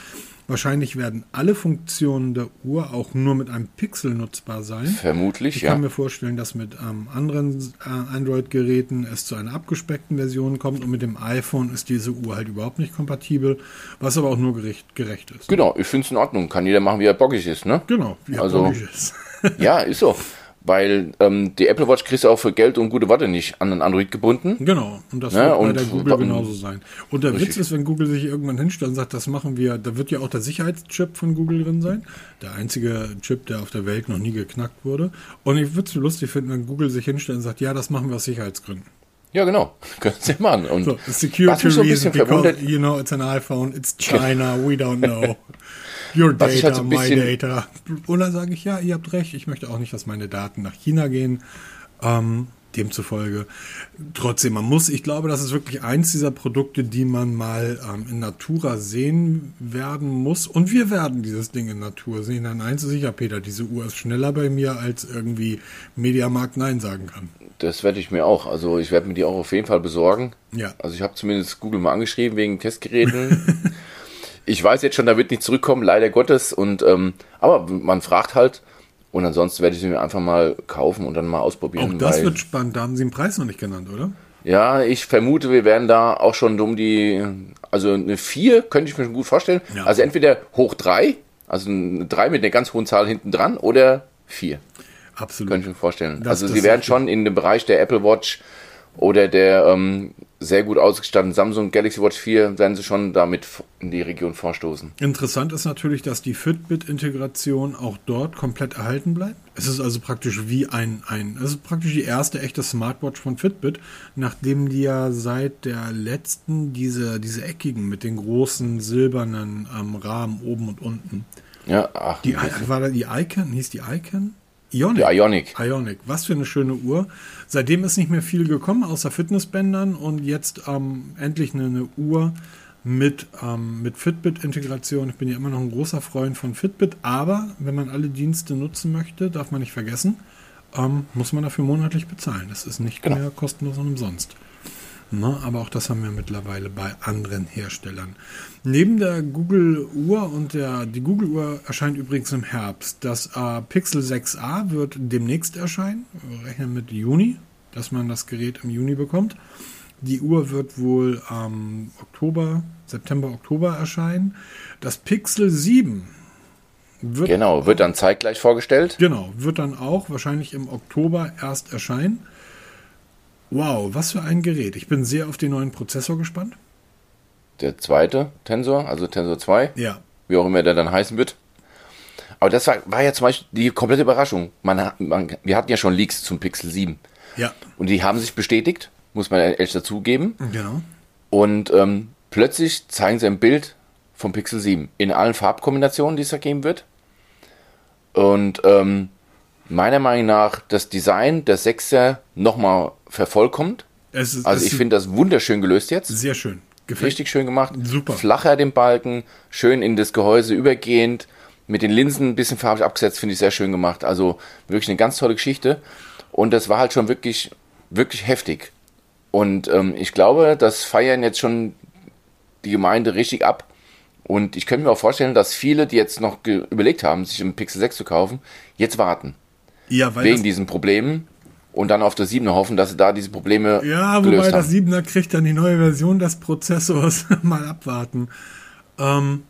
Wahrscheinlich werden alle Funktionen der Uhr auch nur mit einem Pixel nutzbar sein. Vermutlich, Ich ja. kann mir vorstellen, dass mit ähm, anderen äh, Android-Geräten es zu einer abgespeckten Version kommt und mit dem iPhone ist diese Uhr halt überhaupt nicht kompatibel, was aber auch nur gerecht, gerecht ist. Genau, ich finde es in Ordnung. Kann jeder machen, wie er bockig ist, ne? Genau, wie Also- logisch ist. Ja, ist so. <laughs> Weil ähm, die Apple Watch kriegst du auch für Geld und gute Worte nicht an ein Android gebunden. Genau, und das Ja, wird bei und der Google genauso sein. Und der Witz Richtig. ist, wenn Google sich irgendwann hinstellt und sagt, das machen wir, da wird ja auch der Sicherheitschip von Google drin sein. Der einzige Chip, der auf der Welt noch nie geknackt wurde. Und ich würde es lustig finden, wenn Google sich hinstellt und sagt, ja, das machen wir aus Sicherheitsgründen. Ja, genau. <laughs> Können sie machen. Und So, the was security mich so ein reason, bisschen because, verwundert, you know, it's an iPhone, it's China, we don't know. <laughs> Your ich data, halt so my data. Dann sage ich, ja, ihr habt recht, ich möchte auch nicht, dass meine Daten nach China gehen. Ähm, demzufolge. Trotzdem, man muss, ich glaube, das ist wirklich eins dieser Produkte, die man mal ähm, in Natura sehen werden muss. Und wir werden dieses Ding in Natur sehen. Denn eins ist sicher, Peter, diese Uhr ist schneller bei mir, als irgendwie Mediamarkt Nein sagen kann. das werde ich mir auch. Also ich werde mir die auch auf jeden Fall besorgen. Ja. Also ich habe zumindest Google mal angeschrieben wegen Testgeräten. <laughs> ich weiß jetzt schon, da wird nicht zurückkommen, leider Gottes. Und ähm, aber man fragt halt. Und ansonsten werde ich sie mir einfach mal kaufen und dann mal ausprobieren. Auch das weil- wird spannend. Da haben Sie den Preis noch nicht genannt, oder? Ja, ich vermute, wir werden da auch schon um die, also eine 4 könnte ich mir schon gut vorstellen. Ja. Also entweder hoch 3, also eine 3 mit einer ganz hohen Zahl hinten dran oder 4, Absolut. könnte ich mir vorstellen. Das- also das sie werden schon in dem Bereich der Apple Watch oder der ähm, sehr gut ausgestatteten Samsung Galaxy Watch 4 werden sie schon damit in die Region vorstoßen. Interessant ist natürlich, dass die Fitbit-Integration auch dort komplett erhalten bleibt. Es ist also praktisch wie ein, ein, es ist praktisch die erste echte Smartwatch von Fitbit, nachdem die ja seit der letzten diese, diese eckigen mit den großen silbernen ähm, Rahmen oben und unten. Ja, ach, Die, war da die Icon? Hieß die Icon? Ionic. die Ionic. Ionic, was für eine schöne Uhr. Seitdem ist nicht mehr viel gekommen, außer Fitnessbändern und jetzt ähm, endlich eine, eine Uhr mit, ähm, mit Fitbit-Integration. Ich bin ja immer noch ein großer Freund von Fitbit, aber wenn man alle Dienste nutzen möchte, darf man nicht vergessen, ähm, muss man dafür monatlich bezahlen. Das ist nicht Genau. mehr kostenlos und umsonst. Ne, aber auch das haben wir mittlerweile bei anderen Herstellern. Neben der Google-Uhr und der, die Google-Uhr erscheint übrigens im Herbst. Das äh, Pixel 6a wird demnächst erscheinen. Wir rechnen mit Juni, dass man das Gerät im Juni bekommt. Die Uhr wird wohl am Oktober, September, Oktober erscheinen. Das Pixel 7 wird Genau, wird dann zeitgleich vorgestellt. Genau, wird dann auch wahrscheinlich im Oktober erst erscheinen. Wow, was für ein Gerät. Ich bin sehr auf den neuen Prozessor gespannt. Der zweite Tensor, also Tensor 2. Ja. wie auch immer der dann heißen wird. Aber das war, war ja zum Beispiel die komplette Überraschung. Man, man, wir hatten ja schon Leaks zum Pixel 7 Ja, und die haben sich bestätigt, muss man ehrlich dazugeben. genau. Und ähm, plötzlich zeigen sie ein Bild vom Pixel 7 in allen Farbkombinationen, die es da geben wird. Und ähm, meiner Meinung nach das Design der 6er nochmal vervollkommt. Ist, Also ich finde das wunderschön gelöst jetzt. sehr schön. Gefällt Richtig schön gemacht. Super. Flacher den Balken, schön in das Gehäuse übergehend, mit den Linsen ein bisschen farbig abgesetzt, finde ich sehr schön gemacht. Also wirklich eine ganz tolle Geschichte. Und das war halt schon wirklich, wirklich heftig. Und ähm, ich glaube, das feiern jetzt schon die Gemeinde richtig ab, Und ich könnte mir auch vorstellen, dass viele, die jetzt noch überlegt haben, sich einen Pixel 6 zu kaufen, jetzt warten. Ja, weil wegen diesen Problemen und dann auf das 7er hoffen, dass sie da diese Probleme Ja, wobei das 7er kriegt dann die neue Version des Prozessors. <laughs> Mal abwarten. Ähm,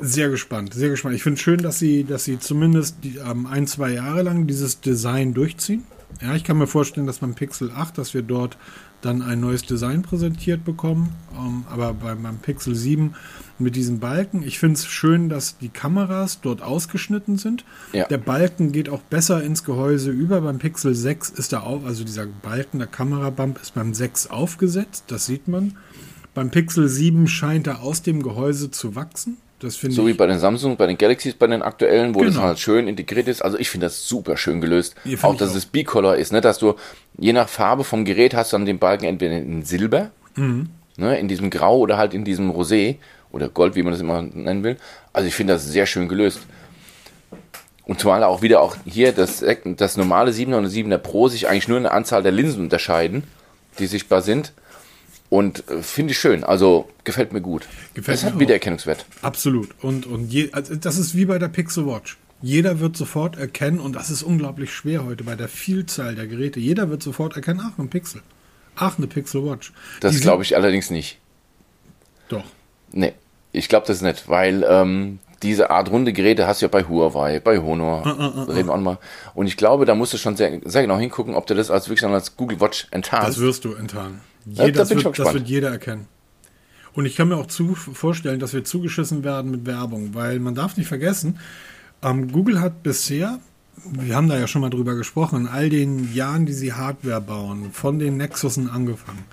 sehr gespannt, sehr gespannt. Ich finde es schön, dass sie, dass sie zumindest die, ähm, ein, zwei Jahre lang dieses Design durchziehen. Ja, ich kann mir vorstellen, dass beim Pixel 8, dass wir dort dann ein neues Design präsentiert bekommen. Ähm, aber beim, beim Pixel 7 mit diesen Balken, ich finde es schön, dass die Kameras dort ausgeschnitten sind. Ja. Der Balken geht auch besser ins Gehäuse über. Beim Pixel 6 ist da auch, also dieser Balken, der Kamerabump ist beim 6 aufgesetzt, das sieht man. Beim Pixel 7 scheint er aus dem Gehäuse zu wachsen. Das so ich, wie bei den Samsung, bei den Galaxies, bei den aktuellen, wo genau. das halt schön integriert ist. Also ich finde das super schön gelöst. Auch, dass auch. es B-Color ist, ne? dass du je nach Farbe vom Gerät hast du dann den Balken entweder in Silber, mhm. ne? in diesem Grau oder halt in diesem Rosé oder Gold, wie man das immer nennen will. Also ich finde das sehr schön gelöst. Und zumal auch wieder auch hier das, das normale 7er und 7er Pro sich eigentlich nur in der Anzahl der Linsen unterscheiden, die sichtbar sind. Und äh, finde ich schön. Also gefällt mir gut. Gefällt es hat auch. Wiedererkennungswert. Absolut. Und, und je, also das ist wie bei der Pixel Watch. Jeder wird sofort erkennen, und das ist unglaublich schwer heute bei der Vielzahl der Geräte. Jeder wird sofort erkennen, ach, ein Pixel. Ach, eine Pixel Watch. Das glaube ich allerdings nicht. Doch. Nee, ich glaube das nicht, weil ähm, diese Art runde Geräte hast du ja bei Huawei, bei Honor, uh, uh, uh, reden wir auch mal. Und ich glaube, da musst du schon sehr, sehr genau hingucken, ob du das als wirklich als Google Watch enttarnst. Das wirst du enttarnen. Jeder, ja, da wird, das wird jeder erkennen. Und ich kann mir auch zu vorstellen, dass wir zugeschissen werden mit Werbung, weil man darf nicht vergessen, ähm, Google hat bisher, wir haben da ja schon mal drüber gesprochen, in all den Jahren, die sie Hardware bauen, von den Nexusen angefangen,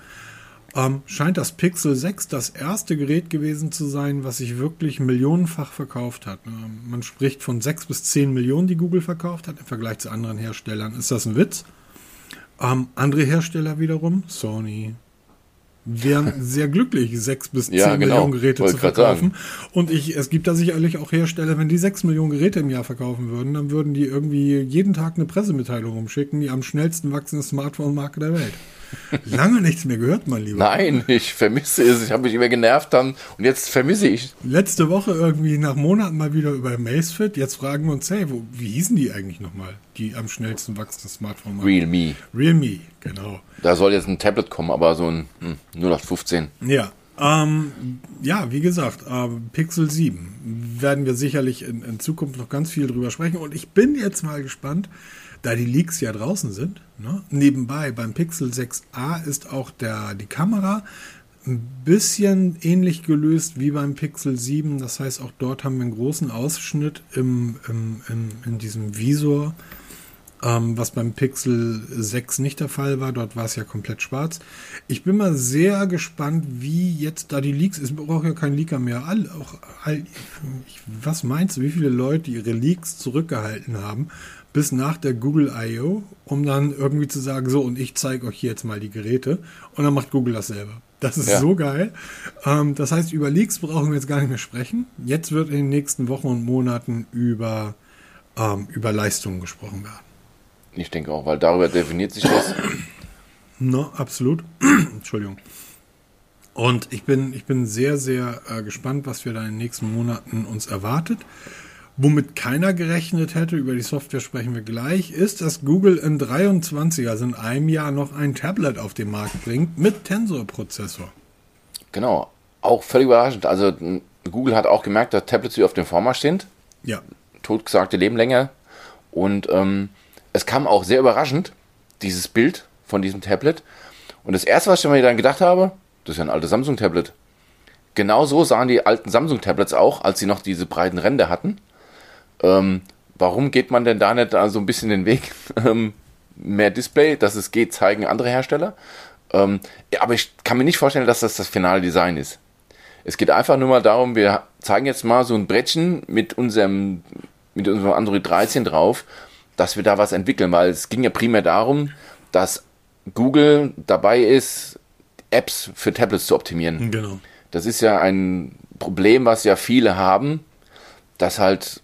ähm, scheint das Pixel 6 das erste Gerät gewesen zu sein, was sich wirklich millionenfach verkauft hat. Ähm, man spricht von 6 bis 10 Millionen, die Google verkauft hat, im Vergleich zu anderen Herstellern. Ist das ein Witz? Ähm, andere Hersteller wiederum, Sony, wären <laughs> sehr glücklich, sechs bis zehn ja, genau. Millionen Geräte Wollte zu verkaufen. Und ich, es gibt da sicherlich auch Hersteller, wenn die sechs Millionen Geräte im Jahr verkaufen würden, dann würden die irgendwie jeden Tag eine Pressemitteilung rumschicken, die am schnellsten wachsende Smartphone-Marke der Welt. Lange nichts mehr gehört, mein Lieber. Nein, ich vermisse es. Ich habe mich immer genervt dann und jetzt vermisse ich. Letzte Woche irgendwie nach Monaten mal wieder über Macefit. Jetzt fragen wir uns, hey, wo, wie hießen die eigentlich nochmal? Die am schnellsten wachsende Smartphone. Realme. Realme, genau. Da soll jetzt ein Tablet kommen, aber so ein hm, 0815. Ja. Ähm, ja, wie gesagt, äh, Pixel 7 werden wir sicherlich in, in Zukunft noch ganz viel drüber sprechen. Und ich bin jetzt mal gespannt, da die Leaks ja draußen sind. Ne? Nebenbei beim Pixel 6a ist auch der, die Kamera ein bisschen ähnlich gelöst wie beim Pixel 7. Das heißt, auch dort haben wir einen großen Ausschnitt im, im, im in diesem Visor, ähm, was beim Pixel 6 nicht der Fall war. Dort war es ja komplett schwarz. Ich bin mal sehr gespannt, wie jetzt da die Leaks, es braucht ja kein Leaker mehr. All, auch, all, ich, was meinst du, wie viele Leute ihre Leaks zurückgehalten haben? Bis nach der Google I.O., um dann irgendwie zu sagen, so, und ich zeige euch jetzt mal die Geräte. Und dann macht Google das selber. Das ist ja. so geil. Ähm, das heißt, über Leaks brauchen wir jetzt gar nicht mehr sprechen. Jetzt wird in den nächsten Wochen und Monaten über, ähm, über Leistungen gesprochen werden. Ich denke auch, weil darüber definiert sich das. No, absolut. <clears throat> Entschuldigung. Und ich bin, ich bin sehr, sehr äh, gespannt, was wir da in den nächsten Monaten uns erwartet. Womit keiner gerechnet hätte, über die Software sprechen wir gleich, ist, dass Google in 23, also in einem Jahr, noch ein Tablet auf den Markt bringt mit Tensor-Prozessor. Genau, auch völlig überraschend. Also Google hat auch gemerkt, dass Tablets wie auf dem Vormarsch sind. Ja. Totgesagte Leben länger. Und ähm, es kam auch sehr überraschend, dieses Bild von diesem Tablet. Und das erste, was ich mir dann gedacht habe, das ist ja ein altes Samsung-Tablet. Genau so sahen die alten Samsung-Tablets auch, als sie noch diese breiten Ränder hatten. Ähm, warum geht man denn da nicht so ein bisschen den Weg? <laughs> Ähm, mehr Display, dass es geht, zeigen andere Hersteller. Ähm, ja, aber ich kann mir nicht vorstellen, dass das das finale Design ist. Es geht einfach nur mal darum, wir zeigen jetzt mal so ein Brettchen mit unserem, mit unserem Android 13 drauf, dass wir da was entwickeln, weil es ging ja primär darum, dass Google dabei ist, Apps für Tablets zu optimieren. Genau. Das ist ja ein Problem, was ja viele haben, dass halt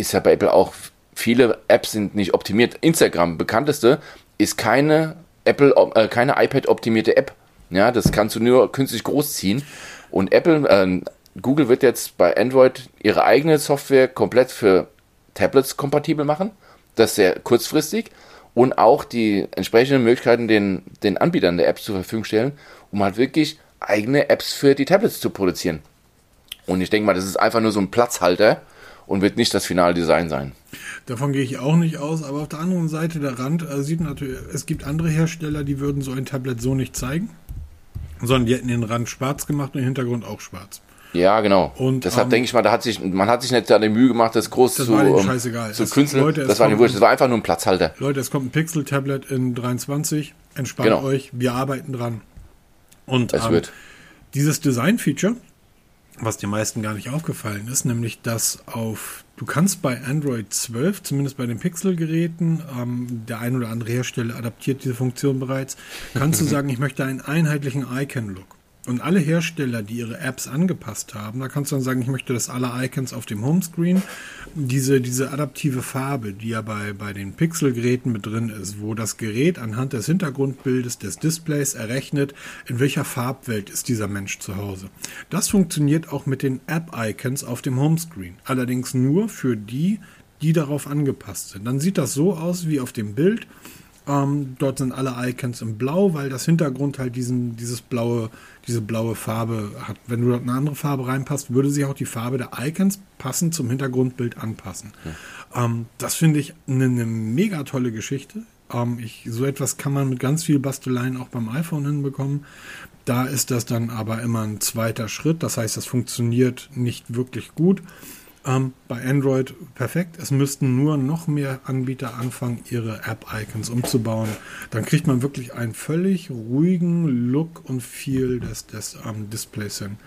ist ja bei Apple auch, viele Apps sind nicht optimiert. Instagram, bekannteste, ist keine Apple, äh, keine iPad-optimierte App. Ja, das kannst du nur künstlich großziehen. Und Apple, äh, Google wird jetzt bei Android ihre eigene Software komplett für Tablets kompatibel machen. Das sehr kurzfristig. Und auch die entsprechenden Möglichkeiten den, den Anbietern der Apps zur Verfügung stellen, um halt wirklich eigene Apps für die Tablets zu produzieren. Und ich denke mal, das ist einfach nur so ein Platzhalter und wird nicht das finale Design sein. Davon gehe ich auch nicht aus, aber auf der anderen Seite der Rand äh, sieht natürlich, es gibt andere Hersteller, die würden so ein Tablet so nicht zeigen, sondern die hätten den Rand schwarz gemacht und den Hintergrund auch schwarz. Ja, genau. Und, Deshalb ähm, denke ich mal, da hat sich, man hat sich nicht da die Mühe gemacht, das groß Das zu, war ähm, scheißegal. zu künsteln. Leute, das war nicht wurscht, das war einfach nur ein Platzhalter. Leute, es kommt ein Pixel-Tablet in 23, entspannt Genau. euch, wir arbeiten dran. Und Es ähm, wird. dieses Design-Feature, was den meisten gar nicht aufgefallen ist, nämlich dass auf, du kannst bei Android 12, zumindest bei den Pixel-Geräten, ähm, der ein oder andere Hersteller adaptiert diese Funktion bereits, kannst du <laughs> sagen, ich möchte einen einheitlichen Icon-Look. Und alle Hersteller, die ihre Apps angepasst haben, da kannst du dann sagen, ich möchte, dass alle Icons auf dem Homescreen diese, diese adaptive Farbe, die ja bei, bei den Pixel-Geräten mit drin ist, wo das Gerät anhand des Hintergrundbildes des Displays errechnet, in welcher Farbwelt ist dieser Mensch zu Hause. Das funktioniert auch mit den App-Icons auf dem Homescreen. Allerdings nur für die, die darauf angepasst sind. Dann sieht das so aus wie auf dem Bild. Ähm, dort sind alle Icons in Blau, weil das Hintergrund halt diesen, dieses blaue, diese blaue Farbe hat. Wenn du dort eine andere Farbe reinpasst, würde sich auch die Farbe der Icons passend zum Hintergrundbild anpassen. Ähm, das finde ich eine, eine mega tolle Geschichte. Ähm, ich, so etwas kann man mit ganz viel Basteleien auch beim iPhone hinbekommen. Da ist das dann aber immer ein zweiter Schritt. Das heißt, das funktioniert nicht wirklich gut. Ähm, bei Android perfekt. Es müssten nur noch mehr Anbieter anfangen, ihre App-Icons umzubauen. Dann kriegt man wirklich einen völlig ruhigen Look und Feel des, des ähm, Displays hin.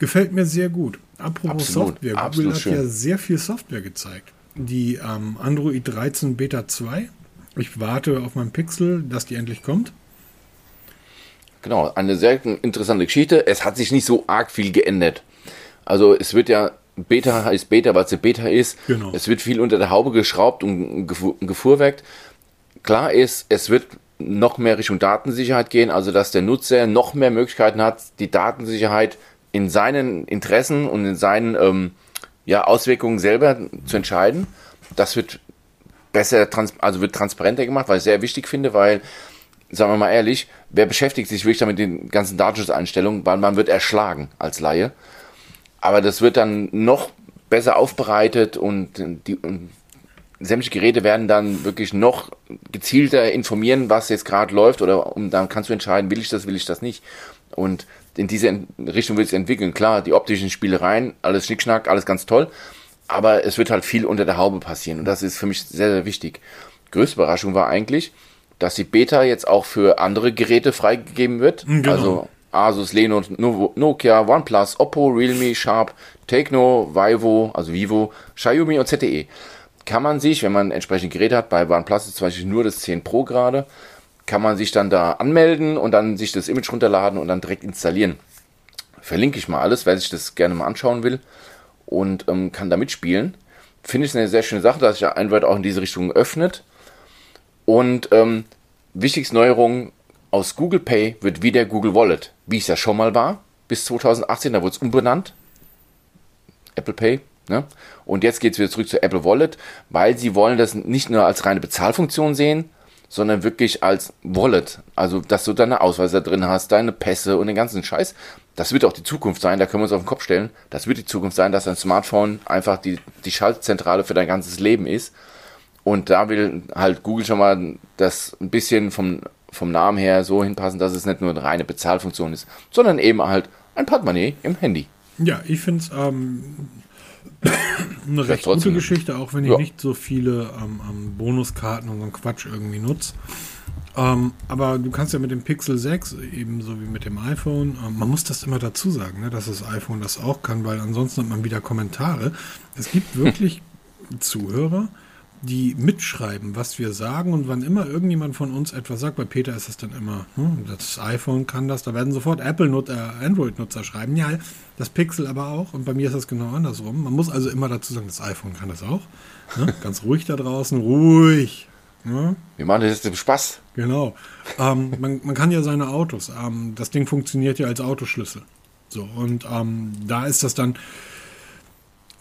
Gefällt mir sehr gut. Apropos Absolut, Software. Google absolut hat schön. ja sehr viel Software gezeigt. Die ähm, Android 13 Beta 2. Ich warte auf mein Pixel, dass die endlich kommt. Genau, eine sehr interessante Geschichte. Es hat sich nicht so arg viel geändert. Also es wird ja, Beta heißt Beta, weil es eine Beta ist. Genau. Es wird viel unter der Haube geschraubt und gefu- gefuhrwerkt. Klar ist, es wird noch mehr Richtung Datensicherheit gehen, also dass der Nutzer noch mehr Möglichkeiten hat, die Datensicherheit in seinen Interessen und in seinen ähm, ja, Auswirkungen selber zu entscheiden. Das wird besser, trans also wird transparenter gemacht, weil ich sehr wichtig finde, weil, sagen wir mal ehrlich, wer beschäftigt sich wirklich damit den ganzen Datenschutzeinstellungen, weil man wird erschlagen als Laie. Aber das wird dann noch besser aufbereitet und die und sämtliche Geräte werden dann wirklich noch gezielter informieren, was jetzt gerade läuft oder um dann kannst du entscheiden, will ich das, will ich das nicht. Und in diese Richtung wird es entwickeln. Klar, die optischen Spielereien, alles Schnickschnack, alles ganz toll, aber es wird halt viel unter der Haube passieren und das ist für mich sehr, sehr wichtig. Größte Überraschung war eigentlich, dass die Beta jetzt auch für andere Geräte freigegeben wird. Genau. Also Asus, Lenovo, Novo- Nokia, OnePlus, Oppo, Realme, Sharp, Tecno, Vivo, also Vivo, Xiaomi und ZTE. Kann man sich, wenn man entsprechende Geräte hat, bei OnePlus ist zum Beispiel nur das 10 Pro gerade, kann man sich dann da anmelden und dann sich das Image runterladen und dann direkt installieren. Verlinke ich mal alles, wer sich das gerne mal anschauen will und ähm, kann da mitspielen. Finde ich eine sehr schöne Sache, dass sich Android auch in diese Richtung öffnet. Und ähm, wichtigste Neuerung aus Google Pay wird wieder Google Wallet, wie es ja schon mal war, bis 2018, da wurde es umbenannt. Apple Pay. Ne? Und jetzt geht es wieder zurück zu Apple Wallet, weil sie wollen das nicht nur als reine Bezahlfunktion sehen, sondern wirklich als Wallet. Also, dass du deine Ausweise drin hast, deine Pässe und den ganzen Scheiß. Das wird auch die Zukunft sein, da können wir uns auf den Kopf stellen. Das wird die Zukunft sein, dass dein Smartphone einfach die, die Schaltzentrale für dein ganzes Leben ist. Und da will halt Google schon mal das ein bisschen vom, vom Namen her so hinpassen, dass es nicht nur eine reine Bezahlfunktion ist, sondern eben halt ein Portemonnaie im Handy. Ja, ich finde es ähm, eine recht gute Geschichte, auch wenn ich Ja. nicht so viele ähm, ähm, Bonuskarten und so einen Quatsch irgendwie nutze. Ähm, aber du kannst ja mit dem Pixel 6, ebenso wie mit dem iPhone, ähm, man muss das immer dazu sagen, ne, dass das iPhone das auch kann, weil ansonsten hat man wieder Kommentare. Es gibt wirklich <laughs> Zuhörer, die mitschreiben, was wir sagen und wann immer irgendjemand von uns etwas sagt, bei Peter ist es dann immer, hm, das iPhone kann das, da werden sofort Apple-Nutzer, Android-Nutzer schreiben, ja, das Pixel aber auch und bei mir ist das genau andersrum. Man muss also immer dazu sagen, das iPhone kann das auch. Ne? <laughs> Ganz ruhig da draußen, ruhig. Ne? Wir machen das jetzt im Spaß. Genau. Ähm, man, man kann ja seine Autos, ähm, das Ding funktioniert ja als Autoschlüssel. So, und ähm, da ist das dann,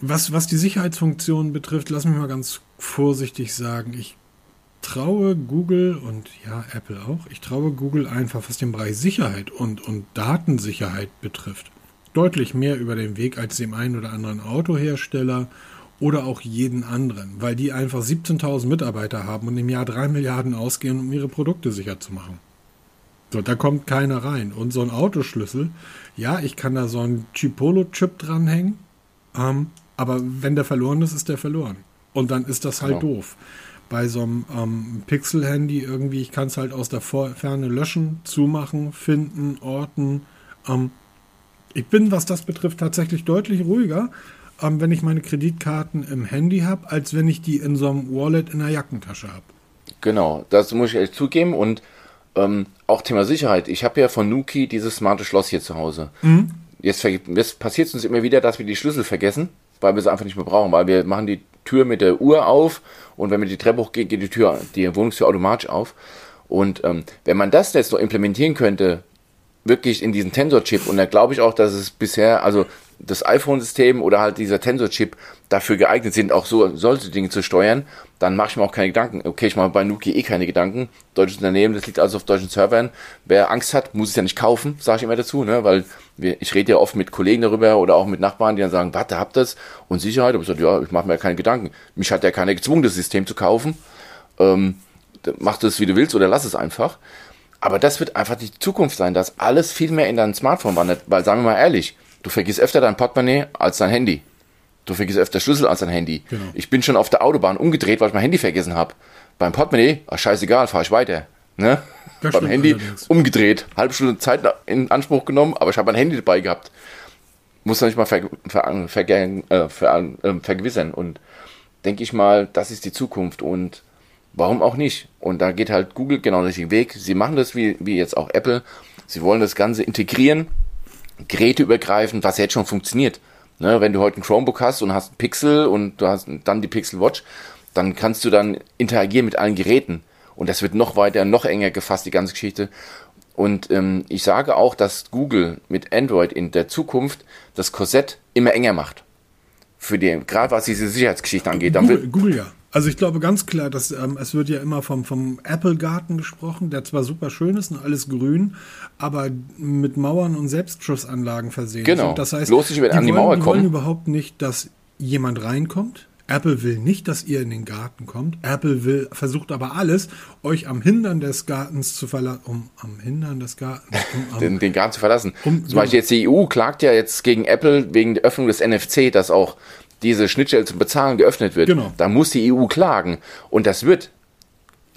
was, was die Sicherheitsfunktion betrifft, lass mich mal ganz vorsichtig sagen, ich traue Google und ja, Apple auch, ich traue Google einfach, was den Bereich Sicherheit und, und Datensicherheit betrifft, deutlich mehr über den Weg als dem einen oder anderen Autohersteller oder auch jeden anderen, weil die einfach 17.000 Mitarbeiter haben und im Jahr 3 Milliarden ausgehen, um ihre Produkte sicher zu machen. So, da kommt keiner rein. Und so ein Autoschlüssel, ja, ich kann da so einen Chipolo-Chip dranhängen, ähm, aber wenn der verloren ist, ist der verloren. Und dann ist das halt genau. doof bei so einem ähm, Pixel-Handy irgendwie, ich kann es halt aus der Ferne löschen, zumachen, finden, orten. Ähm, ich bin, was das betrifft, tatsächlich deutlich ruhiger, ähm, wenn ich meine Kreditkarten im Handy habe, als wenn ich die in so einem Wallet in der Jackentasche habe. Genau, das muss ich ehrlich zugeben und ähm, auch Thema Sicherheit. Ich habe ja von Nuki dieses smarte Schloss hier zu Hause. Mhm. Jetzt, jetzt passiert es uns immer wieder, dass wir die Schlüssel vergessen, weil wir sie einfach nicht mehr brauchen, weil wir machen die Tür mit der Uhr auf und wenn man die Treppe hochgeht, geht die Tür, die Wohnungstür automatisch auf. Und ähm, wenn man das jetzt noch implementieren könnte, wirklich in diesen Tensor-Chip, und da glaube ich auch, dass es bisher, also das iPhone-System oder halt dieser Tensor-Chip dafür geeignet sind, auch so solche Dinge zu steuern, dann mache ich mir auch keine Gedanken. Okay, ich mache bei Nuki eh keine Gedanken. Deutsches Unternehmen, das liegt also auf deutschen Servern. Wer Angst hat, muss es ja nicht kaufen, sage ich immer dazu, ne? weil ich rede ja oft mit Kollegen darüber oder auch mit Nachbarn, die dann sagen, warte, habt das und Sicherheit. Und ich sage, ja, ich mache mir keine Gedanken. Mich hat ja keiner gezwungen, das System zu kaufen. Ähm, mach das, wie du willst oder lass es einfach. Aber das wird einfach die Zukunft sein, dass alles viel mehr in dein Smartphone wandert. Weil, sagen wir mal ehrlich, du vergisst öfter dein Portemonnaie als dein Handy. Du vergisst öfter Schlüssel als dein Handy. Genau. Ich bin schon auf der Autobahn umgedreht, weil ich mein Handy vergessen habe. Beim Portemonnaie, ach, scheißegal, fahre ich weiter. Ne? Beim Handy allerdings. umgedreht, halbe Stunde Zeit in Anspruch genommen, aber ich habe mein Handy dabei gehabt. Muss nicht mal ver, ver, ver, äh, ver, äh, vergewissern. Und denke ich mal, das ist die Zukunft. Und warum auch nicht? Und da geht halt Google genau den richtigen Weg. Sie machen das wie, wie jetzt auch Apple. Sie wollen das Ganze integrieren, geräteübergreifend, was jetzt schon funktioniert. Ne, wenn du heute ein Chromebook hast und hast ein Pixel und du hast dann die Pixel Watch, dann kannst du dann interagieren mit allen Geräten. Und das wird noch weiter, noch enger gefasst, die ganze Geschichte. Und ähm, ich sage auch, dass Google mit Android in der Zukunft das Korsett immer enger macht. Für die, gerade was diese Sicherheitsgeschichte angeht. Google, Google ja. Also ich glaube ganz klar, dass ähm, es wird ja immer vom, vom Apple-Garten gesprochen, der zwar super schön ist und alles grün, aber mit Mauern und Selbstschussanlagen versehen genau. Das heißt, Bloß nicht, die, an die wollen, Mauer die wollen überhaupt nicht, dass jemand reinkommt. Apple will nicht, dass ihr in den Garten kommt. Apple will, versucht aber alles, euch am Hindern des Gartens zu verlassen, um am Hindern des Gartens, um am, <laughs> den, den, Garten zu verlassen. Um, Zum Beispiel jetzt die EU klagt ja jetzt gegen Apple wegen der Öffnung des NFC, dass auch diese Schnittstelle zum Bezahlen geöffnet wird. Genau. Da muss die EU klagen. Und das wird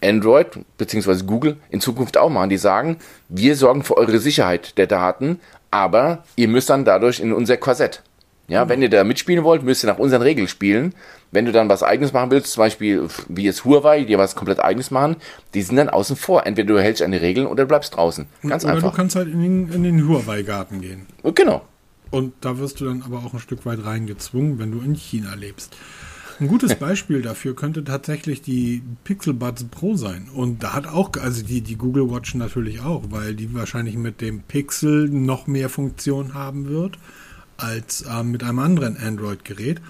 Android bzw. Google in Zukunft auch machen. Die sagen, wir sorgen für eure Sicherheit der Daten, aber ihr müsst dann dadurch in unser Korsett. Ja, mhm. wenn ihr da mitspielen wollt, müsst ihr nach unseren Regeln spielen. Wenn du dann was eigenes machen willst, zum Beispiel wie jetzt Huawei, die was komplett eigenes machen, die sind dann außen vor. Entweder du hältst an die Regeln oder du bleibst draußen. Ganz oder einfach. Oder du kannst halt in den, in den Huawei-Garten gehen. Genau. Und da wirst du dann aber auch ein Stück weit reingezwungen, wenn du in China lebst. Ein gutes <laughs> Beispiel dafür könnte tatsächlich die Pixel Buds Pro sein. Und da hat auch, also die, die Google Watch natürlich auch, weil die wahrscheinlich mit dem Pixel noch mehr Funktion haben wird als äh, mit einem anderen Android-Gerät.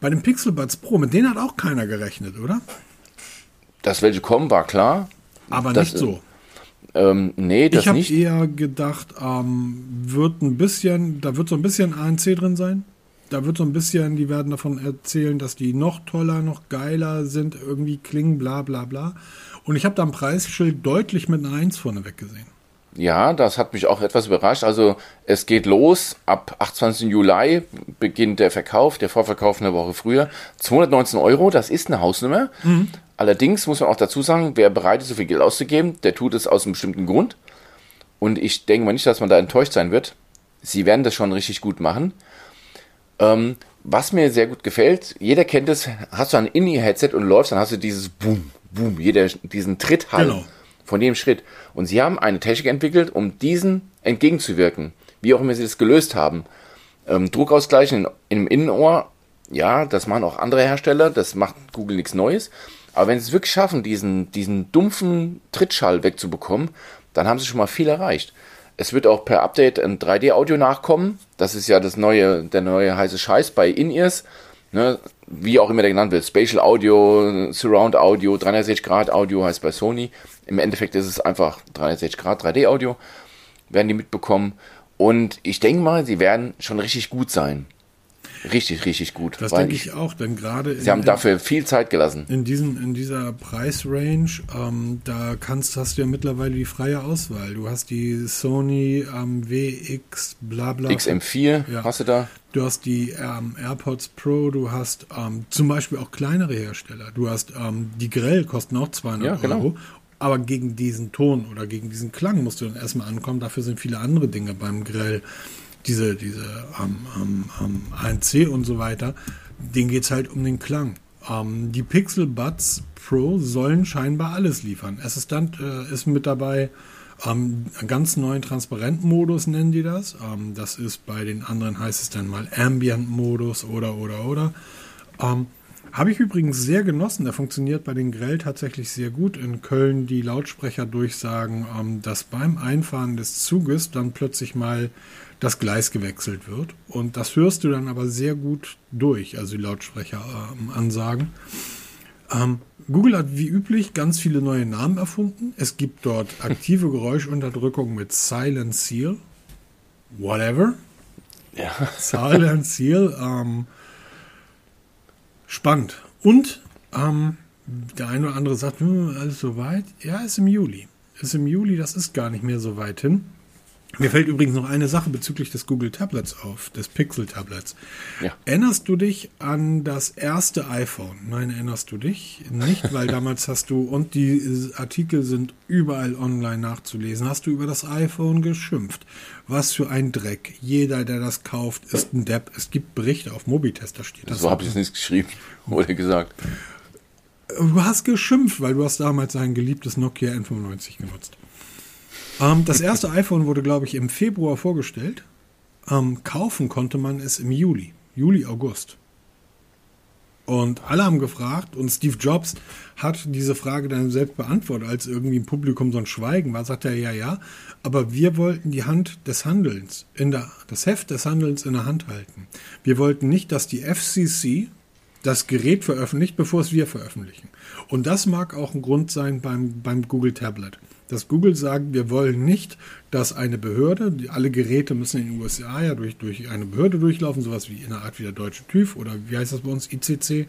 Bei dem Pixel Buds Pro, mit denen hat auch keiner gerechnet, oder? Dass welche kommen, war klar. Aber das, nicht so. Ähm, nee, das ich nicht. Ich habe eher gedacht, ähm, wird ein bisschen, da wird so ein bisschen ANC drin sein. Da wird so ein bisschen, die werden davon erzählen, dass die noch toller, noch geiler sind, irgendwie klingen, bla bla bla. Und ich habe da ein Preisschild deutlich mit einer 1 vorneweg gesehen. Ja, das hat mich auch etwas überrascht. Also es geht los, ab 28. Juli beginnt der Verkauf, der Vorverkauf eine Woche früher. 219 Euro, das ist eine Hausnummer. Mhm. Allerdings muss man auch dazu sagen, wer bereit ist, so viel Geld auszugeben, der tut es aus einem bestimmten Grund. Und ich denke mal nicht, dass man da enttäuscht sein wird. Sie werden das schon richtig gut machen. Ähm, was mir sehr gut gefällt, jeder kennt es, hast du ein In-Ear-Headset und läufst, dann hast du dieses Boom, Boom, jeder, diesen Tritt halt genau. Von jedem Schritt. Und sie haben eine Technik entwickelt, um diesen entgegenzuwirken. Wie auch immer sie das gelöst haben. Ähm, Druckausgleich in, im Innenohr, ja, das machen auch andere Hersteller, das macht Google nichts Neues. Aber wenn sie es wirklich schaffen, diesen, diesen dumpfen Trittschall wegzubekommen, dann haben sie schon mal viel erreicht. es wird auch per Update ein 3D-Audio nachkommen. Das ist ja das neue, der neue heiße Scheiß bei In-Ears. Ne? Wie auch immer der genannt wird. Spatial Audio, Surround Audio, 360 Grad Audio heißt bei Sony. Im Endeffekt ist es einfach 360 Grad 3D-Audio. Werden die mitbekommen. Und ich denke mal, sie werden schon richtig gut sein. Richtig, richtig gut. Das denke ich, auch, denn gerade. Sie haben dafür viel Zeit gelassen. In, diesen, in dieser Preisrange, ähm, da kannst, hast du ja mittlerweile die freie Auswahl. Du hast die Sony ähm, WX bla bla. XM4 ja. hast du da. Du hast die ähm, AirPods Pro, du hast ähm, zum Beispiel auch kleinere Hersteller. Du hast ähm, die Grell kosten auch 200 ja, genau. Euro. Aber gegen diesen Ton oder gegen diesen Klang musst du dann erstmal ankommen. Dafür sind viele andere Dinge beim Grell diese, diese ähm, ähm, ähm ANC und so weiter, denen geht es halt um den Klang. Ähm, die Pixel Buds Pro sollen scheinbar alles liefern. Assistant äh, ist mit dabei. Ähm, ganz neuen Transparent-Modus nennen die das. Ähm, das ist bei den anderen heißt es dann mal Ambient-Modus oder oder oder. Ähm, habe ich übrigens sehr genossen. Der funktioniert bei den Grell tatsächlich sehr gut. In Köln die Lautsprecher durchsagen, ähm, dass beim Einfahren des Zuges dann plötzlich mal das Gleis gewechselt wird. Und das hörst du dann aber sehr gut durch, also die Lautsprecheransagen. Ähm, ähm, Google hat wie üblich ganz viele neue Namen erfunden. Es gibt dort <laughs> aktive Geräuschunterdrückung mit Silent Seal. Whatever. Ja. Silent Seal. Ähm, spannend. Und ähm, der eine oder andere sagt, hm, alles so weit. Ja, ist im Juli. Ist im Juli, das ist gar nicht mehr so weit hin. Mir fällt übrigens noch eine Sache bezüglich des Google Tablets auf, des Pixel Tablets. Ja. Erinnerst du dich an das erste iPhone? Nein, erinnerst du dich nicht, weil <laughs> damals hast du, und die Artikel sind überall online nachzulesen, hast du über das iPhone geschimpft. Was für ein Dreck. Jeder, der das kauft, ist ein Depp. Es gibt Berichte auf Mobitest, da steht das. So habe ich es nicht geschrieben, wurde gesagt. Du hast geschimpft, weil du hast damals ein geliebtes Nokia N95 genutzt. Ähm, das erste iPhone wurde, glaube ich, im Februar vorgestellt. Ähm, kaufen konnte man es im Juli, Juli, August. Und alle haben gefragt und Steve Jobs hat diese Frage dann selbst beantwortet, als irgendwie im Publikum so ein Schweigen war, sagt er ja, ja, aber wir wollten die Hand des Handelns, in der, das Heft des Handelns in der Hand halten. Wir wollten nicht, dass die FCC das Gerät veröffentlicht, bevor es wir veröffentlichen. Und das mag auch ein Grund sein beim, beim Google Tablet dass Google sagt, wir wollen nicht, dass eine Behörde, die, alle Geräte müssen in den USA ja durch, durch eine Behörde durchlaufen, sowas wie in der Art wie der deutsche TÜV oder wie heißt das bei uns, ICC,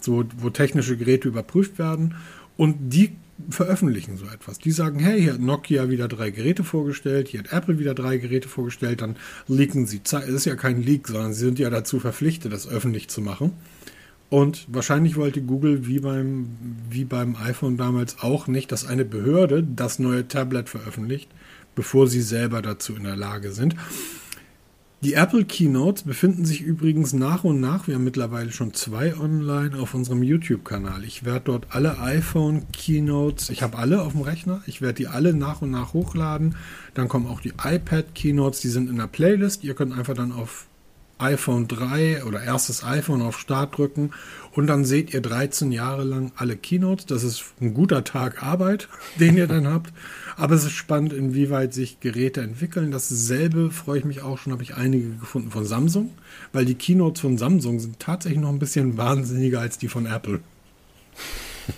so, wo technische Geräte überprüft werden. Und die veröffentlichen so etwas. Die sagen, hey, hier hat Nokia wieder drei Geräte vorgestellt, hier hat Apple wieder drei Geräte vorgestellt, dann leaken sie. Es ist ja kein Leak, sondern sie sind ja dazu verpflichtet, das öffentlich zu machen. Und wahrscheinlich wollte Google wie beim, wie beim iPhone damals auch nicht, dass eine Behörde das neue Tablet veröffentlicht, bevor sie selber dazu in der Lage sind. Die Apple Keynotes befinden sich übrigens nach und nach, wir haben mittlerweile schon zwei online auf unserem YouTube-Kanal. Ich werde dort alle iPhone Keynotes, ich habe alle auf dem Rechner, ich werde die alle nach und nach hochladen. Dann kommen auch die iPad Keynotes, die sind in der Playlist. Ihr könnt einfach dann auf iPhone 3 oder erstes iPhone auf Start drücken und dann seht ihr 13 Jahre lang alle Keynotes. Das ist ein guter Tag Arbeit, <laughs> den ihr dann habt. Aber es ist spannend, inwieweit sich Geräte entwickeln. Dasselbe freue ich mich auch schon, habe ich einige gefunden von Samsung, weil die Keynotes von Samsung sind tatsächlich noch ein bisschen <laughs> wahnsinniger als die von Apple.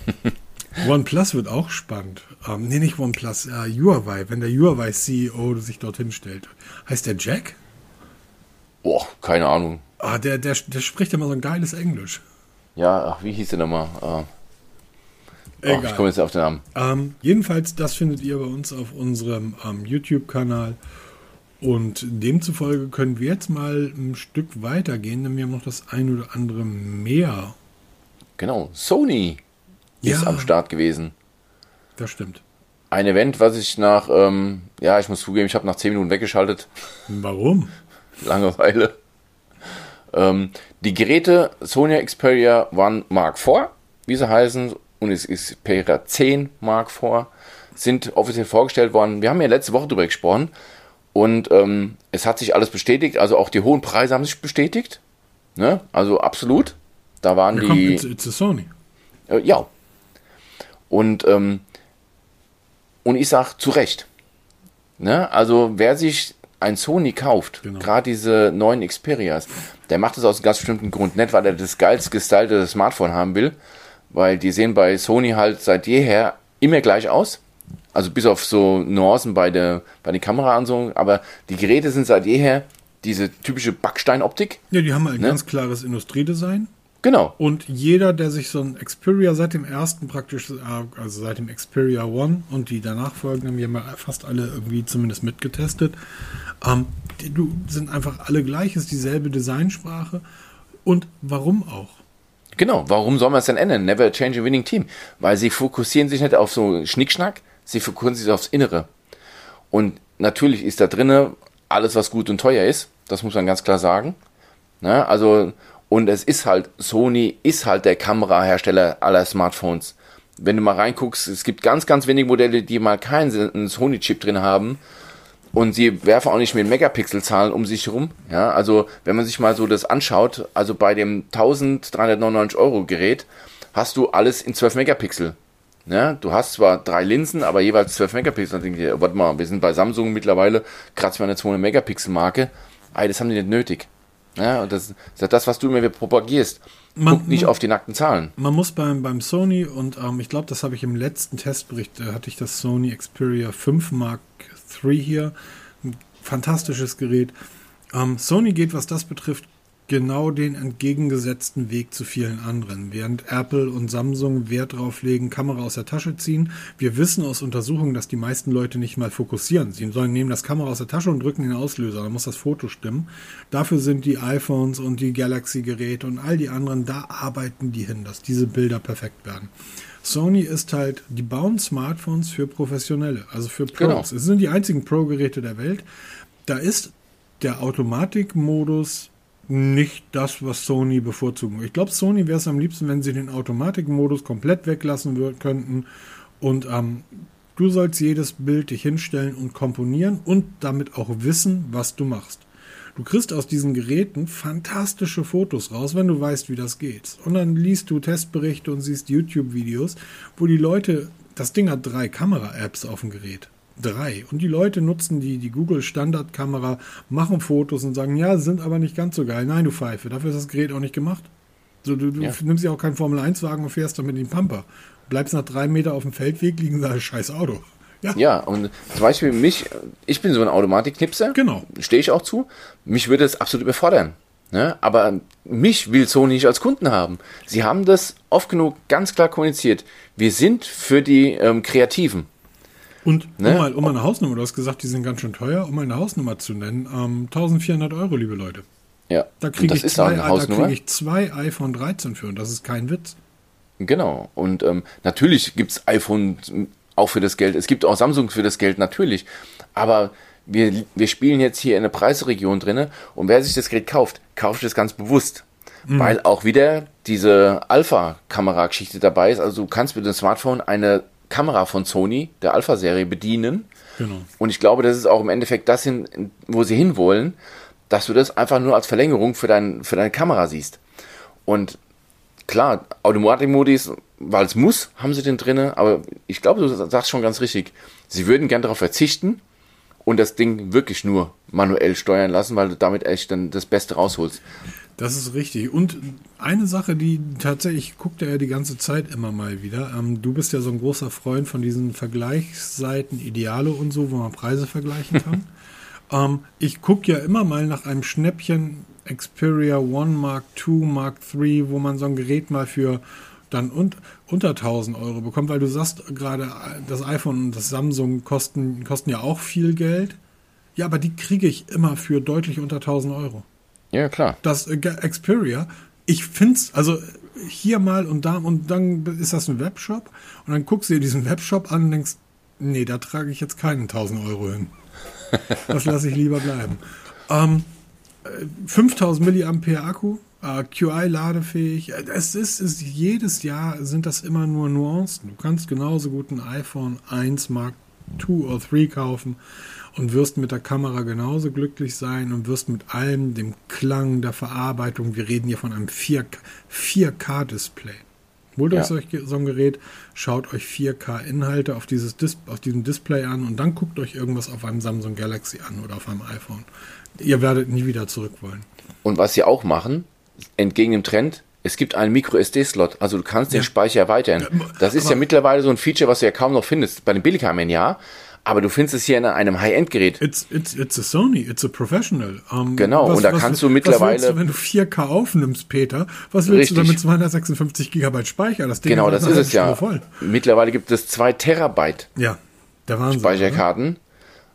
<laughs> OnePlus wird auch spannend. Ähm, nee, nicht OnePlus, äh, Huawei, wenn der Huawei CEO sich dorthin stellt. Heißt der Jack? Boah, keine Ahnung. Ah, der, der, der spricht immer so ein geiles Englisch. Ja, ach, wie hieß der nochmal? Ah. Egal. Oh, ich komme jetzt auf den Namen. Ähm, jedenfalls, das findet ihr bei uns auf unserem ähm, YouTube-Kanal. Und demzufolge können wir jetzt mal ein Stück weitergehen, denn wir haben noch das ein oder andere mehr. Genau, Sony ja, ist am Start gewesen. Das stimmt. Ein Event, was ich nach, ähm, ja, ich muss zugeben, ich habe nach 10 Minuten weggeschaltet. Warum? Langeweile. Ähm, die Geräte Sony Xperia One Mark IV, wie sie heißen, und es Xperia 10 Mark IV, sind offiziell vorgestellt worden. Wir haben ja letzte Woche darüber gesprochen und ähm, es hat sich alles bestätigt. Also auch die hohen Preise haben sich bestätigt. Ne? Also absolut. Da waren ja, die. It's, it's Sony. Äh, ja. Und, ähm, und ich sage zu Recht. Ne? Also wer sich ein Sony kauft, Genau. gerade diese neuen Xperias, der macht das aus einem ganz bestimmten Grund. Nicht, weil er das geilst gestylte Smartphone haben will, weil die sehen bei Sony halt seit jeher immer gleich aus. Also bis auf so Nuancen bei der, bei den Kameraansagen, aber die Geräte sind seit jeher diese typische Backsteinoptik. Ja, die haben halt ein Ne? ganz klares Industriedesign. Genau. Und jeder, der sich so ein Xperia seit dem ersten praktisch, äh, also seit dem Xperia One und die danach folgenden, wir haben ja fast alle irgendwie zumindest mitgetestet, ähm, die sind einfach alle gleich, ist dieselbe Designsprache. Und warum auch? Genau, warum soll man es denn ändern? Never change a winning team. Weil sie fokussieren sich nicht auf so Schnickschnack, sie fokussieren sich aufs Innere. Und natürlich ist da drinne alles, was gut und teuer ist. Das muss man ganz klar sagen. Ne? Also, und es ist halt, Sony ist halt der Kamerahersteller aller Smartphones. Wenn du mal reinguckst, es gibt ganz, ganz wenige Modelle, die mal keinen Sony-Chip drin haben. Und sie werfen auch nicht mit Megapixel-Zahlen um sich rum. Ja, also wenn man sich mal so das anschaut, also bei dem 1399 Euro Gerät hast du alles in 12 Megapixel. Ja, du hast zwar drei Linsen, aber jeweils 12 Megapixel. Dann denke ich, warte mal, wir sind bei Samsung mittlerweile, kratzen wir eine 200 Megapixel Marke. Ey, das haben die nicht nötig. Ja, und das ist ja das, was du wieder propagierst. Man- Guck nicht man- auf die nackten Zahlen. Man muss beim, beim Sony und ähm, ich glaube, das habe ich im letzten Testbericht, äh, hatte ich das Sony Xperia 5 Mark III hier. Ein fantastisches Gerät. Ähm, Sony geht, was das betrifft, genau den entgegengesetzten Weg zu vielen anderen. Während Apple und Samsung Wert drauf legen, Kamera aus der Tasche ziehen. Wir wissen aus Untersuchungen, dass die meisten Leute nicht mal fokussieren. Sie sollen nehmen das Kamera aus der Tasche und drücken den Auslöser. Dann muss das Foto stimmen. Dafür sind die iPhones und die Galaxy-Geräte und all die anderen, da arbeiten die hin, dass diese Bilder perfekt werden. Sony ist halt, die bauen Smartphones für Professionelle, also für Pros. Genau. Es sind die einzigen Pro-Geräte der Welt. Da ist der Automatikmodus nicht das, was Sony bevorzugen. Ich glaube, Sony wäre es am liebsten, wenn sie den Automatikmodus komplett weglassen würden, könnten. Und ähm, du sollst jedes Bild dich hinstellen und komponieren und damit auch wissen, was du machst. Du kriegst aus diesen Geräten fantastische Fotos raus, wenn du weißt, wie das geht. Und dann liest du Testberichte und siehst YouTube-Videos, wo die Leute, das Ding hat drei Kamera-Apps auf dem Gerät. Drei. Und die Leute nutzen die, die Google Standardkamera, machen Fotos und sagen, ja, sind aber nicht ganz so geil. Nein, du Pfeife, dafür ist das Gerät auch nicht gemacht. So, du, du Ja. nimmst ja auch keinen Formel-1-Wagen und fährst damit in den Pamper. Bleibst nach drei Meter auf dem Feldweg, liegen da scheiß Auto. Ja, Ja, und zum Beispiel mich, ich bin so ein Automatiknipser. Genau. Stehe ich auch zu. Mich würde es absolut überfordern. Ne? Aber mich will Sony nicht als Kunden haben. Sie haben das oft genug ganz klar kommuniziert. Wir sind für die ähm, Kreativen. Und Ne? um, mal, um mal eine Hausnummer, du hast gesagt, die sind ganz schön teuer, um mal eine Hausnummer zu nennen, ähm, 1400 Euro, liebe Leute. Ja, Da kriege ich, zwei- da krieg ich zwei iPhone 13 für und das ist kein Witz. Genau. Und ähm, natürlich gibt's iPhone auch für das Geld. Es gibt auch Samsung für das Geld, natürlich. Aber wir, wir spielen jetzt hier in der Preisregion drinne und wer sich das Gerät kauft, kauft es ganz bewusst. Weil auch wieder diese Alpha-Kamera-Geschichte dabei ist. Also du kannst mit dem Smartphone eine Kamera von Sony, der Alpha-Serie, bedienen. Genau. Und ich glaube, das ist auch im Endeffekt das, hin, wo sie hinwollen, dass du das einfach nur als Verlängerung für, dein, für deine Kamera siehst. Und klar, Automatikmodus, weil es muss, haben sie den drinne, aber ich glaube, du sagst schon ganz richtig. Sie würden gern darauf verzichten und das Ding wirklich nur manuell steuern lassen, weil du damit echt dann das Beste rausholst. Das ist richtig. Und eine Sache, die tatsächlich, ich gucke da ja die ganze Zeit immer mal wieder. Ähm, du bist ja so ein großer Freund von diesen Vergleichsseiten, Ideale und so, wo man Preise vergleichen kann. <laughs> ähm, ich gucke ja immer mal nach einem Schnäppchen Xperia One Mark II, Mark III, wo man so ein Gerät mal für dann un unter 1000 Euro bekommt, weil du sagst gerade, das iPhone und das Samsung kosten, kosten ja auch viel Geld. Ja, aber die kriege ich immer für deutlich unter 1000 Euro Ja, klar. das äh, Xperia, ich find's, also hier mal und da und dann ist das ein Webshop und dann guckst du dir diesen Webshop an und denkst, nee, da trage ich jetzt keinen 1000 Euro hin. <laughs> Das lasse ich lieber bleiben. Ähm, äh, 5000 Milliampere Akku, äh, QI ladefähig. Äh, Es ist, ist jedes Jahr sind das immer nur Nuancen. Du kannst genauso gut ein iPhone 1 Mark II oder 3 kaufen und wirst mit der Kamera genauso glücklich sein und wirst mit allem, dem Klang, der Verarbeitung, wir reden hier von einem 4K 4K-Display. Holt Ja. euch solch, so ein Gerät, schaut euch 4K-Inhalte auf, dieses Dis auf diesem Display an und dann guckt euch irgendwas auf einem Samsung Galaxy an oder auf einem iPhone. Ihr werdet nie wieder zurück wollen. Und was sie auch machen, entgegen dem Trend, es gibt einen Micro-SD-Slot, also du kannst den Ja. Speicher erweitern. Das ist ja aber- mittlerweile so ein Feature, was du ja kaum noch findest. Bei den Billigheimern ja, aber du findest es hier in einem High-End-Gerät. It's, it's, it's a Sony, it's a professional. Ähm, Genau, und da kannst du Was mittlerweile- willst du, wenn du 4K aufnimmst, Peter? Was willst du Richtig. dann mit 256 Gigabyte Speicher? Das Ding Genau, das ist es ja. Voll. Mittlerweile gibt es zwei Terabyte Ja, der Wahnsinn. oder? Speicherkarten.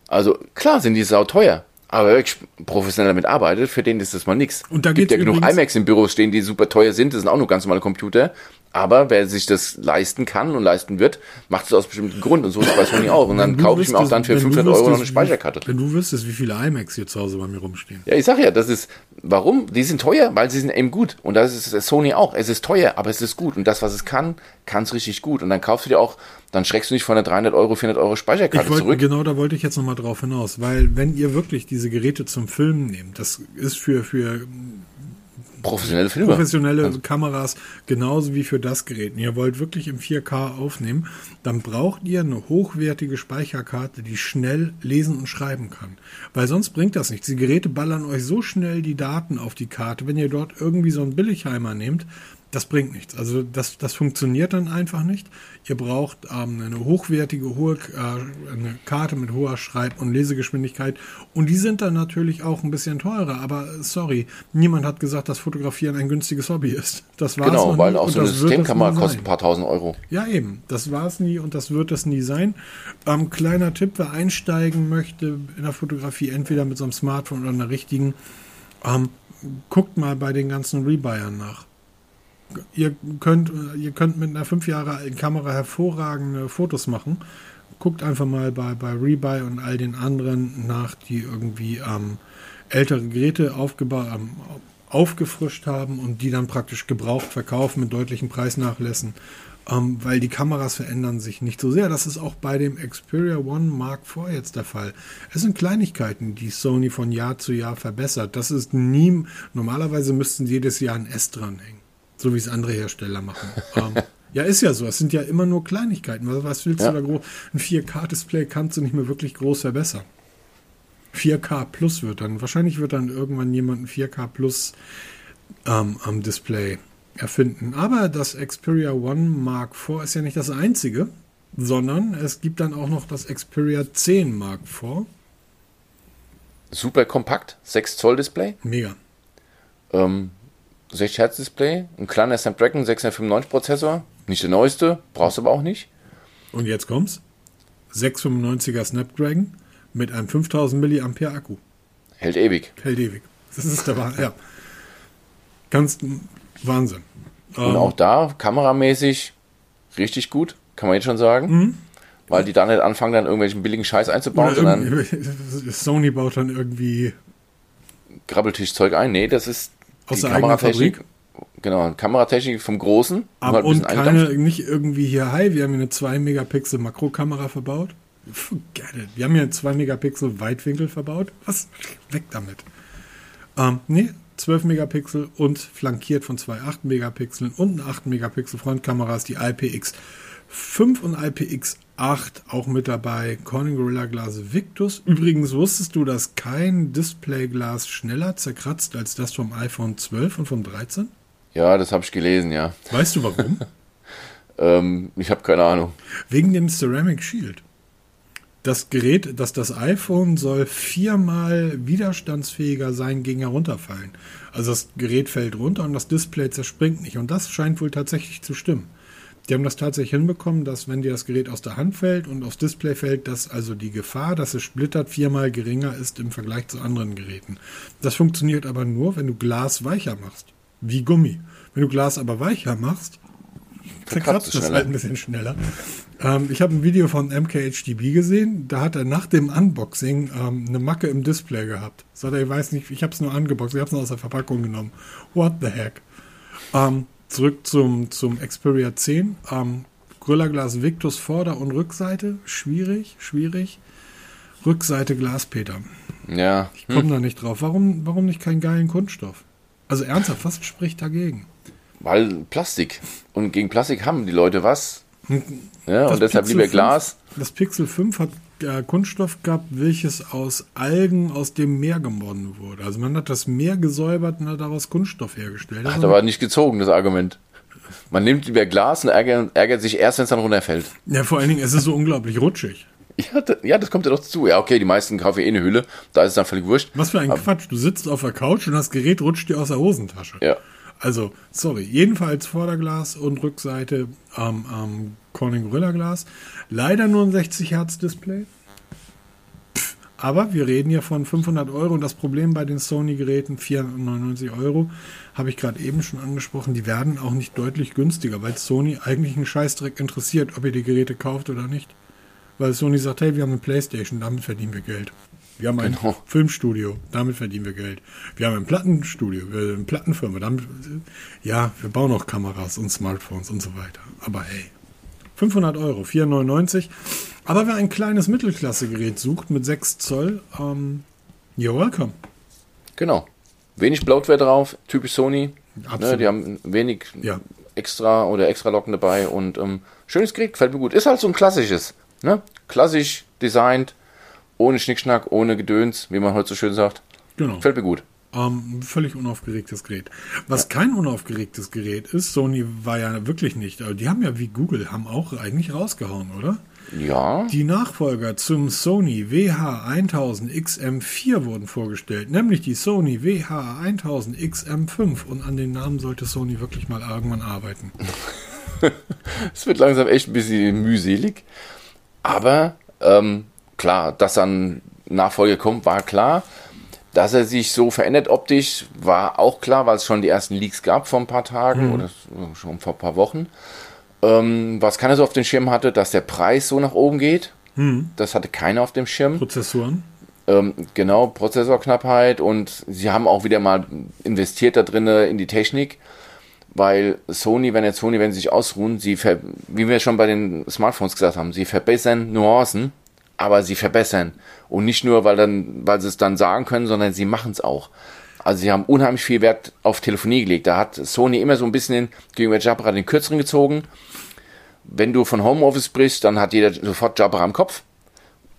Also klar sind die sau teuer. Aber wer wirklich professionell damit arbeitet, für den ist das mal nix. Und da gibt ja genug iMacs im Büro stehen, die super teuer sind. Das sind auch nur ganz normale Computer. Aber wer sich das leisten kann und leisten wird, macht es aus bestimmten Grund. Und so ist es bei Sony <laughs> auch. Und dann kaufe ich mir auch dann für wenn du 500 Euro noch eine Speicherkarte. Wenn du wüsstest, wie viele iMacs hier zu Hause bei mir rumstehen. Ja, ich sag ja, das ist, warum? Die sind teuer, weil sie sind eben gut. Und das ist Sony auch. Es ist teuer, aber es ist gut. Und das, was es kann, kann es richtig gut. Und dann kaufst du dir auch, dann schreckst du nicht von der 300 Euro, 400 Euro Speicherkarte Ich wollte, zurück. genau da wollte ich jetzt nochmal drauf hinaus, weil wenn ihr wirklich diese Geräte zum Filmen nehmt, das ist für, für Professionelle Filme. professionelle Kameras genauso wie für das Gerät. Und ihr wollt wirklich im 4K aufnehmen, dann braucht ihr eine hochwertige Speicherkarte, die schnell lesen und schreiben kann. Weil sonst bringt das nichts. Die Geräte ballern euch so schnell die Daten auf die Karte. Wenn ihr dort irgendwie so einen Billigheimer nehmt, das bringt nichts. Also das, das funktioniert dann einfach nicht. Ihr braucht ähm, eine hochwertige, hohe äh, eine Karte mit hoher Schreib- und Lesegeschwindigkeit. Und die sind dann natürlich auch ein bisschen teurer. Aber sorry, niemand hat gesagt, dass Fotografieren ein günstiges Hobby ist. Das war Genau, weil auch und so eine es Systemkamera nie kostet ein paar tausend Euro. Ja, eben. Das war es nie und das wird es nie sein. Ähm, kleiner Tipp, wer einsteigen möchte in der Fotografie, entweder mit so einem Smartphone oder einer richtigen, ähm, guckt mal bei den ganzen Rebuyern nach. Ihr könnt, ihr könnt mit einer fünf Jahre alten Kamera hervorragende Fotos machen. Guckt einfach mal bei, bei Rebuy und all den anderen nach, die irgendwie ähm, ältere Geräte aufgebaut, ähm, aufgefrischt haben und die dann praktisch gebraucht verkaufen mit deutlichen Preisnachlässen, ähm, weil die Kameras verändern sich nicht so sehr. Das ist auch bei dem Xperia One Mark IV jetzt der Fall. Es sind Kleinigkeiten, die Sony von Jahr zu Jahr verbessert. Das ist nie, normalerweise müssten sie jedes Jahr ein S dranhängen, so wie es andere Hersteller machen. ähm, ja, ist ja so. Es sind ja immer nur Kleinigkeiten. Was, was willst Ja. du da groß? Ein 4K-Display kannst du nicht mehr wirklich groß verbessern. 4K Plus wird dann, wahrscheinlich wird dann irgendwann jemand ein 4K Plus ähm, am Display erfinden. Aber das Xperia One Mark IV ist ja nicht das einzige, sondern es gibt dann auch noch das Xperia 10 Mark IV. Super kompakt, 6 Zoll Display, Mega. ähm, 60 Hertz Display, ein kleiner Snapdragon 695 Prozessor, nicht der neueste, brauchst du aber auch nicht. Und jetzt kommt's. 695er Snapdragon mit einem 5000 mAh Akku. Hält ewig. Hält ewig. Das ist der Wahnsinn. Ja. Ganz Wahnsinn. Und Ähm, auch da, kameramäßig, richtig gut, kann man jetzt schon sagen. Mhm. Weil die da nicht anfangen, dann irgendwelchen billigen Scheiß einzubauen, sondern <laughs> Sony baut dann irgendwie Grabbeltischzeug ein. Nee, das ist Aus der eigenen Kameratechnik. Genau, Kameratechnik vom Großen. Aber halt und keine, nicht irgendwie hier, hi, wir haben hier eine 2 Megapixel Makrokamera verbaut. Forget it. Wir haben hier eine 2 Megapixel Weitwinkel verbaut. Was? Weg damit. Ähm, nee, 12 Megapixel und flankiert von zwei 8 Megapixeln und eine 8 Megapixel Frontkameras, die IPX 5 und IPX 8 auch mit dabei. Corning Gorilla Glas Victus. Übrigens wusstest du, dass kein Displayglas schneller zerkratzt als das vom iPhone 12 und vom 13? Ja, das habe ich gelesen, ja. Weißt du warum? <laughs> Ähm, ich habe keine Ahnung. Wegen dem Ceramic Shield. Das Gerät, dass das iPhone soll viermal widerstandsfähiger sein gegen Herunterfallen. Also das Gerät fällt runter und das Display zerspringt nicht. Und das scheint wohl tatsächlich zu stimmen. Die haben das tatsächlich hinbekommen, dass wenn dir das Gerät aus der Hand fällt und aufs Display fällt, dass also die Gefahr, dass es splittert, viermal geringer ist im Vergleich zu anderen Geräten. Das funktioniert aber nur, wenn du Glas weicher machst. Wie Gummi. Wenn du Glas aber weicher machst, zerkratzt es halt ein bisschen schneller. Ähm, ich habe ein Video von MKHDB gesehen, da hat er nach dem Unboxing ähm, eine Macke im Display gehabt. Sagt er, ich weiß nicht, ich habe es nur angeboxt, ich habe es nur aus der Verpackung genommen. What the heck? Ähm, zurück zum, zum Xperia 10. Ähm, Gorilla Glas Victus Vorder- und Rückseite. Schwierig, schwierig. Rückseite Glaspeter. Ja, Ich komme da nicht drauf. Warum, warum nicht keinen geilen Kunststoff? Also ernsthaft, was spricht dagegen? Weil Plastik. Und gegen Plastik haben die Leute was. Ja, Das und deshalb Pixel lieber 5 Glas. Das Pixel 5 hat äh, Kunststoff gehabt, welches aus Algen aus dem Meer gewonnen wurde. Also man hat das Meer gesäubert und hat daraus Kunststoff hergestellt. Hat Also- aber nicht gezogen, das Argument. Man nimmt lieber Glas und ärgert, ärgert sich erst, wenn es dann runterfällt. ja, vor allen Dingen, es ist so unglaublich rutschig. <laughs> Ja, da, ja, das kommt ja doch dazu. Ja, okay, die meisten kaufen eh eine Hülle. Da ist es dann völlig wurscht. Was für ein Quatsch. Du sitzt auf der Couch und das Gerät rutscht dir aus der Hosentasche. Ja. Also, sorry. Jedenfalls Vorderglas und Rückseite am am Corning Gorilla Glas. Leider nur ein 60 Hertz Display. Pff, Aber wir reden hier von 500 Euro und das Problem bei den Sony-Geräten, 499 Euro, habe ich gerade eben schon angesprochen, die werden auch nicht deutlich günstiger, weil Sony eigentlich einen Scheißdreck interessiert, ob ihr die Geräte kauft oder nicht. Weil Sony sagt, hey, wir haben eine Playstation, damit verdienen wir Geld. Wir haben ein Genau. Filmstudio, damit verdienen wir Geld. Wir haben ein Plattenstudio, wir haben eine Plattenfirma, damit, ja, wir bauen auch Kameras und Smartphones und so weiter. Aber hey, 500 Euro, 4,99. Aber wer ein kleines Mittelklasse-Gerät sucht mit 6 Zoll, ähm, you're welcome. Genau. Wenig Bloatware drauf, typisch Sony. Absolut. Ne, die haben wenig Ja. extra oder extra Locken dabei und ähm, schönes Gerät, gefällt mir gut. Ist halt so ein klassisches. Ne? Klassisch designt, ohne Schnickschnack, ohne Gedöns, wie man heute so schön sagt. Genau. Gefällt mir gut. Ähm, völlig unaufgeregtes Gerät. Was kein unaufgeregtes Gerät ist, Sony war ja wirklich nicht, aber die haben ja wie Google, haben auch eigentlich rausgehauen, oder? Ja, Die Nachfolger zum Sony WH-1000XM4 wurden vorgestellt, nämlich die Sony WH-1000XM5 und an den Namen sollte Sony wirklich mal irgendwann arbeiten. <laughs> es wird langsam echt ein bisschen mühselig. Aber ähm, klar, dass dann Nachfolger kommt, war klar. Dass er sich so verändert optisch, war auch klar, weil es schon die ersten Leaks gab vor ein paar Tagen oder schon vor ein paar Wochen. Ähm, was keiner so auf dem Schirm hatte, dass der Preis so nach oben geht. Das hatte keiner auf dem Schirm. Prozessoren? Ähm, genau, Prozessorknappheit und sie haben auch wieder mal investiert da drinne in die Technik, weil Sony, wenn jetzt Sony, wenn sie sich ausruhen, sie, wie wir schon bei den Smartphones gesagt haben, sie verbessern Nuancen, aber sie verbessern und nicht nur, weil dann, weil sie es dann sagen können, sondern sie machen es auch. Also sie haben unheimlich viel Wert auf Telefonie gelegt. Da hat Sony immer so ein bisschen gegenüber Jabra den kürzeren gezogen. Wenn du von Homeoffice sprichst, dann hat jeder sofort Jabra im Kopf.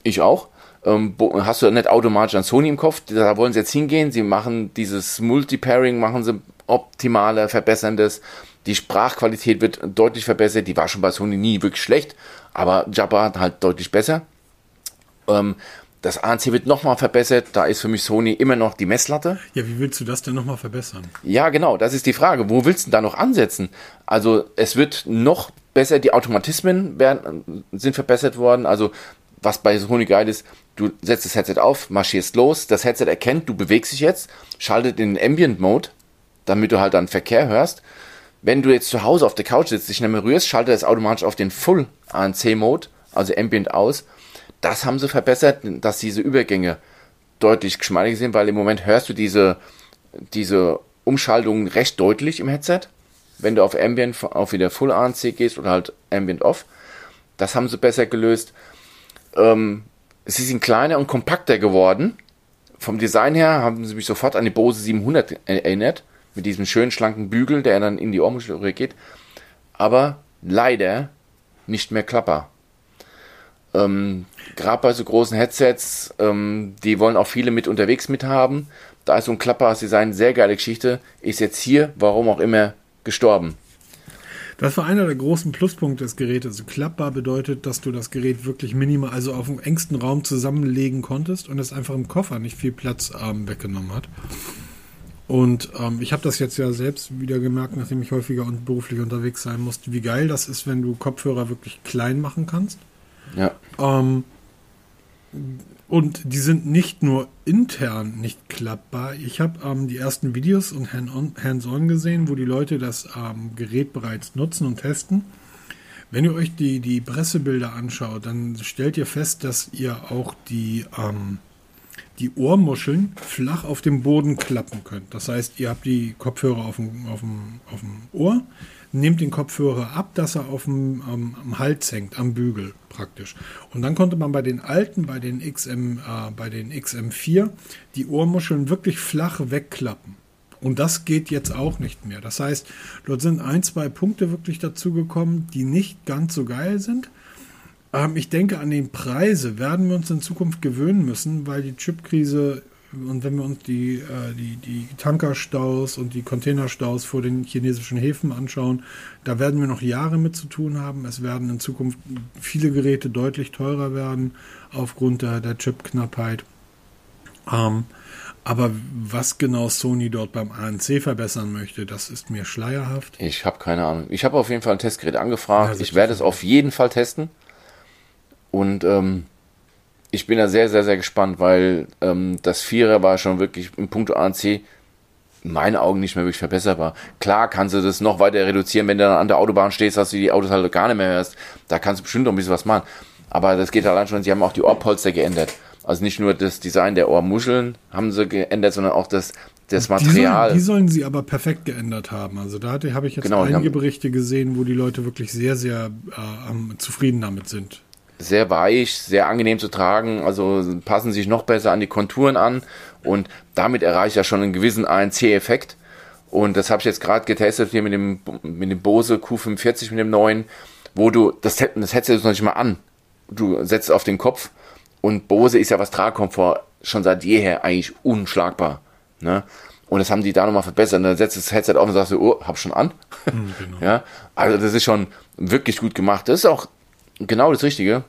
Ich auch. Ähm, hast du nicht automatisch an Sony im Kopf? Da wollen sie jetzt hingehen. Sie machen dieses Multi-Pairing, machen sie optimaler, verbessern das. Die Sprachqualität wird deutlich verbessert. Die war schon bei Sony nie wirklich schlecht, aber Jabra halt deutlich besser. Ähm, das ANC wird nochmal verbessert. Da ist für mich Sony immer noch die Messlatte. Ja, wie willst du das denn nochmal verbessern? Ja, genau, das ist die Frage. Wo willst du da noch ansetzen? Also es wird noch besser, die Automatismen werden, sind verbessert worden. Also was bei Sony geil ist, du setzt das Headset auf, marschierst los, das Headset erkennt, du bewegst dich jetzt, schaltet in den Ambient Mode, damit du halt dann Verkehr hörst. Wenn du jetzt zu Hause auf der Couch sitzt, dich nicht mehr rührst, schaltet es automatisch auf den Full ANC Mode, also Ambient aus. Das haben sie verbessert, dass diese Übergänge deutlich geschmeidiger sind, weil im Moment hörst du diese, diese Umschaltung recht deutlich im Headset, wenn du auf Ambient auf wieder Full ANC gehst oder halt Ambient Off. Das haben sie besser gelöst. Ähm, sie sind kleiner und kompakter geworden. Vom Design her haben sie mich sofort an die Bose 700 erinnert, mit diesem schönen schlanken Bügel, der dann in die Ohrmuschel geht. Aber leider nicht mehr Klapper. Ähm, Gerade bei so großen Headsets, ähm, die wollen auch viele mit unterwegs mithaben. Da ist so ein Klapper-Design sehr geile Geschichte. Ist jetzt hier, warum auch immer, gestorben. Das war einer der großen Pluspunkte des Gerätes. Also klappbar bedeutet, dass du das Gerät wirklich minimal, also auf dem engsten Raum zusammenlegen konntest und es einfach im Koffer nicht viel Platz ähm, weggenommen hat. Und ähm, ich habe das jetzt ja selbst wieder gemerkt, nachdem ich häufiger und beruflich unterwegs sein musste, wie geil das ist, wenn du Kopfhörer wirklich klein machen kannst. Ja. Ähm, und die sind nicht nur intern nicht klappbar. Ich habe ähm, die ersten Videos und Hands-on gesehen, wo die Leute das ähm, Gerät bereits nutzen und testen. Wenn ihr euch die, die Pressebilder anschaut, dann stellt ihr fest, dass ihr auch die, ähm, die Ohrmuscheln flach auf dem Boden klappen könnt. Das heißt, ihr habt die Kopfhörer auf dem, auf dem, auf dem Ohr, nehmt den Kopfhörer ab, dass er auf dem ähm, am Hals hängt, am Bügel praktisch. Und dann konnte man bei den alten, bei den XM, äh, bei den XM4 die Ohrmuscheln wirklich flach wegklappen. Und das geht jetzt auch nicht mehr. Das heißt, dort sind ein, zwei Punkte wirklich dazugekommen, die nicht ganz so geil sind. Ähm, ich denke, an den Preise werden wir uns in Zukunft gewöhnen müssen, weil die Chipkrise und wenn wir uns die, äh, die, die Tankerstaus und die Containerstaus vor den chinesischen Häfen anschauen, da werden wir noch Jahre mit zu tun haben. Es werden in Zukunft viele Geräte deutlich teurer werden aufgrund der, der Chipknappheit. Ähm, aber was genau Sony dort beim ANC verbessern möchte, das ist mir schleierhaft. Ich habe keine Ahnung. Ich habe auf jeden Fall ein Testgerät angefragt. Ja, ich werde es auf jeden Fall testen. Und ähm, ich bin da sehr, sehr, sehr gespannt, weil ähm, das Vierer war schon wirklich im Punkt ANC in meinen Augen nicht mehr wirklich verbesserbar. Klar kannst du das noch weiter reduzieren, wenn du dann an der Autobahn stehst, dass du die Autos halt gar nicht mehr hörst. Da kannst du bestimmt noch ein bisschen was machen. Aber das geht allein schon, sie haben auch die Ohrpolster geändert. Also nicht nur das Design der Ohrmuscheln haben sie geändert, sondern auch das, das Material. Die sollen, die sollen sie aber perfekt geändert haben. Also da habe ich jetzt genau, einige Berichte gesehen, wo die Leute wirklich sehr, sehr äh, zufrieden damit sind sehr weich, sehr angenehm zu tragen, also passen sich noch besser an die Konturen an und damit erreicht er schon einen gewissen ANC-Effekt. Und das habe ich jetzt gerade getestet hier mit dem, mit dem Bose Q45 mit dem neuen, wo du, das, das Headset ist noch nicht mal an. Du setzt auf den Kopf und Bose ist ja was Tragkomfort schon seit jeher eigentlich unschlagbar. Ne? Und das haben die da nochmal verbessert. Und dann setzt das Headset auf und sagst du, oh, hab schon an. Mhm, <laughs> genau. Ja, also das ist schon wirklich gut gemacht. Das ist auch Genau das Richtige.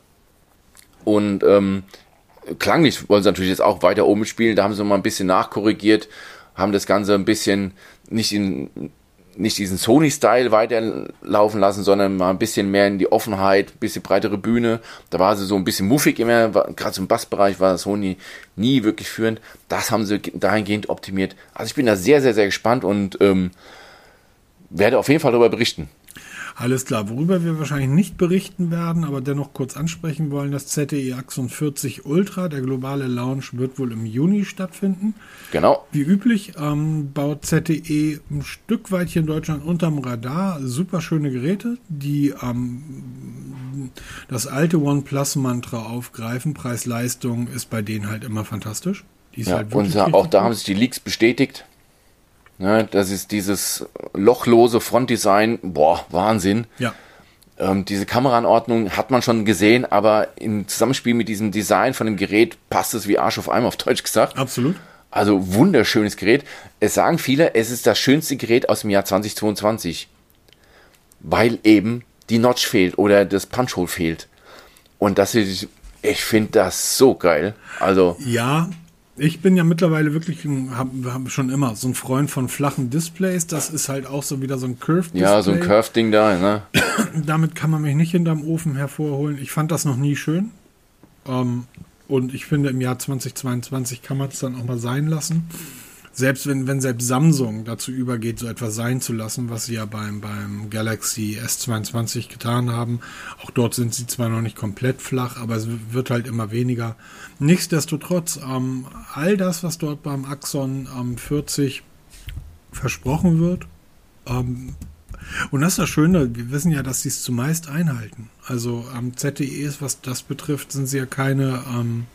Und ähm, klanglich wollen sie natürlich jetzt auch weiter oben spielen. Da haben sie mal ein bisschen nachkorrigiert, haben das Ganze ein bisschen nicht in nicht diesen Sony-Style weiterlaufen lassen, sondern mal ein bisschen mehr in die Offenheit, ein bisschen breitere Bühne. Da war sie so ein bisschen muffig immer, gerade so im Bassbereich war Sony nie wirklich führend. Das haben sie dahingehend optimiert. Also ich bin da sehr, sehr, sehr gespannt und ähm, werde auf jeden Fall darüber berichten. Alles klar, worüber wir wahrscheinlich nicht berichten werden, aber dennoch kurz ansprechen wollen, das ZTE Axon 40 Ultra, der globale Launch wird wohl im Juni stattfinden. Genau. Wie üblich ähm, baut ZTE ein Stück weit hier in Deutschland unterm Radar super schöne Geräte, die ähm, das alte OnePlus-Mantra aufgreifen. Preis-Leistung ist bei denen halt immer fantastisch. ja, halt und auch da haben sich die Leaks bestätigt. Ne, das ist dieses lochlose Frontdesign, boah, Wahnsinn. Ja. Ähm, diese Kameraanordnung hat man schon gesehen, aber im Zusammenspiel mit diesem Design von dem Gerät passt es wie Arsch auf Eimer, auf Deutsch gesagt. Absolut. Also wunderschönes Gerät. Es sagen viele, es ist das schönste Gerät aus dem Jahr 2022. Weil eben die Notch fehlt oder das Punchhole fehlt. Und das ist, ich finde das so geil. Also. Ja, ich bin ja mittlerweile wirklich, habe hab schon immer so ein Freund von flachen Displays. Das ist halt auch so wieder so ein Curved-Display. Ja, so ein Curved-Ding da, ne? <coughs> Damit kann man mich nicht hinterm Ofen hervorholen. Ich fand das noch nie schön. Ähm, und ich finde, im Jahr 2022 kann man es dann auch mal sein lassen selbst wenn, wenn selbst Samsung dazu übergeht, so etwas sein zu lassen, was sie ja beim, beim Galaxy S22 getan haben, auch dort sind sie zwar noch nicht komplett flach, aber es wird halt immer weniger. Nichtsdestotrotz, ähm, all das, was dort beim Axon ähm, 40 versprochen wird, ähm, und das ist das Schöne, wir wissen ja, dass sie es zumeist einhalten. Also am ZTE, was das betrifft, sind sie ja keine, ähm,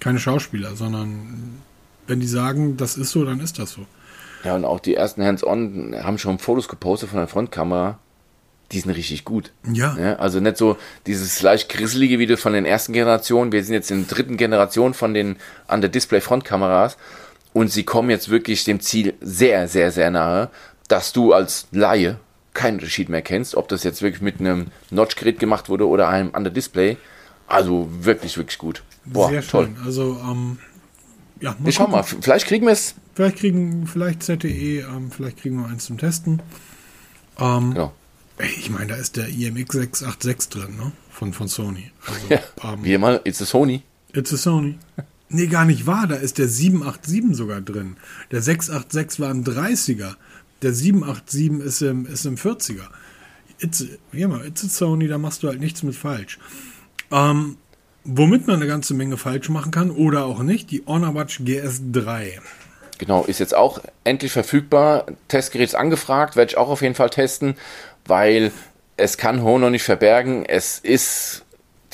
keine Schauspieler, sondern wenn die sagen, das ist so, dann ist das so. Ja, und auch die ersten Hands-on haben schon Fotos gepostet von der Frontkamera. Die sind richtig gut. Ja. ja. Also nicht so dieses leicht grisselige Video von den ersten Generationen. Wir sind jetzt in der dritten Generation von den an der Display-Frontkameras. Und sie kommen jetzt wirklich dem Ziel sehr, sehr, sehr nahe, dass du als Laie keinen Unterschied mehr kennst, ob das jetzt wirklich mit einem Notch-Gerät gemacht wurde oder einem an der Display. Also wirklich, wirklich gut. Boah, sehr toll. schön. Also ähm, ja, mal wir schauen mal, vielleicht kriegen wir es. Vielleicht kriegen, vielleicht ZTE, ähm, vielleicht kriegen wir eins zum Testen. Ähm, genau. Ich meine, da ist der IMX 686 drin, ne? Von, von Sony. Also, ja, ähm, wie immer, it's a Sony. It's a Sony. Nee, gar nicht wahr. Da ist der 787 sogar drin. Der 686 war ein 30er. Der 787 ist im, ist im 40er. It's, wie immer, it's a Sony, da machst du halt nichts mit falsch. Ähm, Womit man eine ganze Menge falsch machen kann oder auch nicht, die Honor Watch GS3. Genau, ist jetzt auch endlich verfügbar. Testgerät ist angefragt, werde ich auch auf jeden Fall testen, weil es kann Honor nicht verbergen. Es ist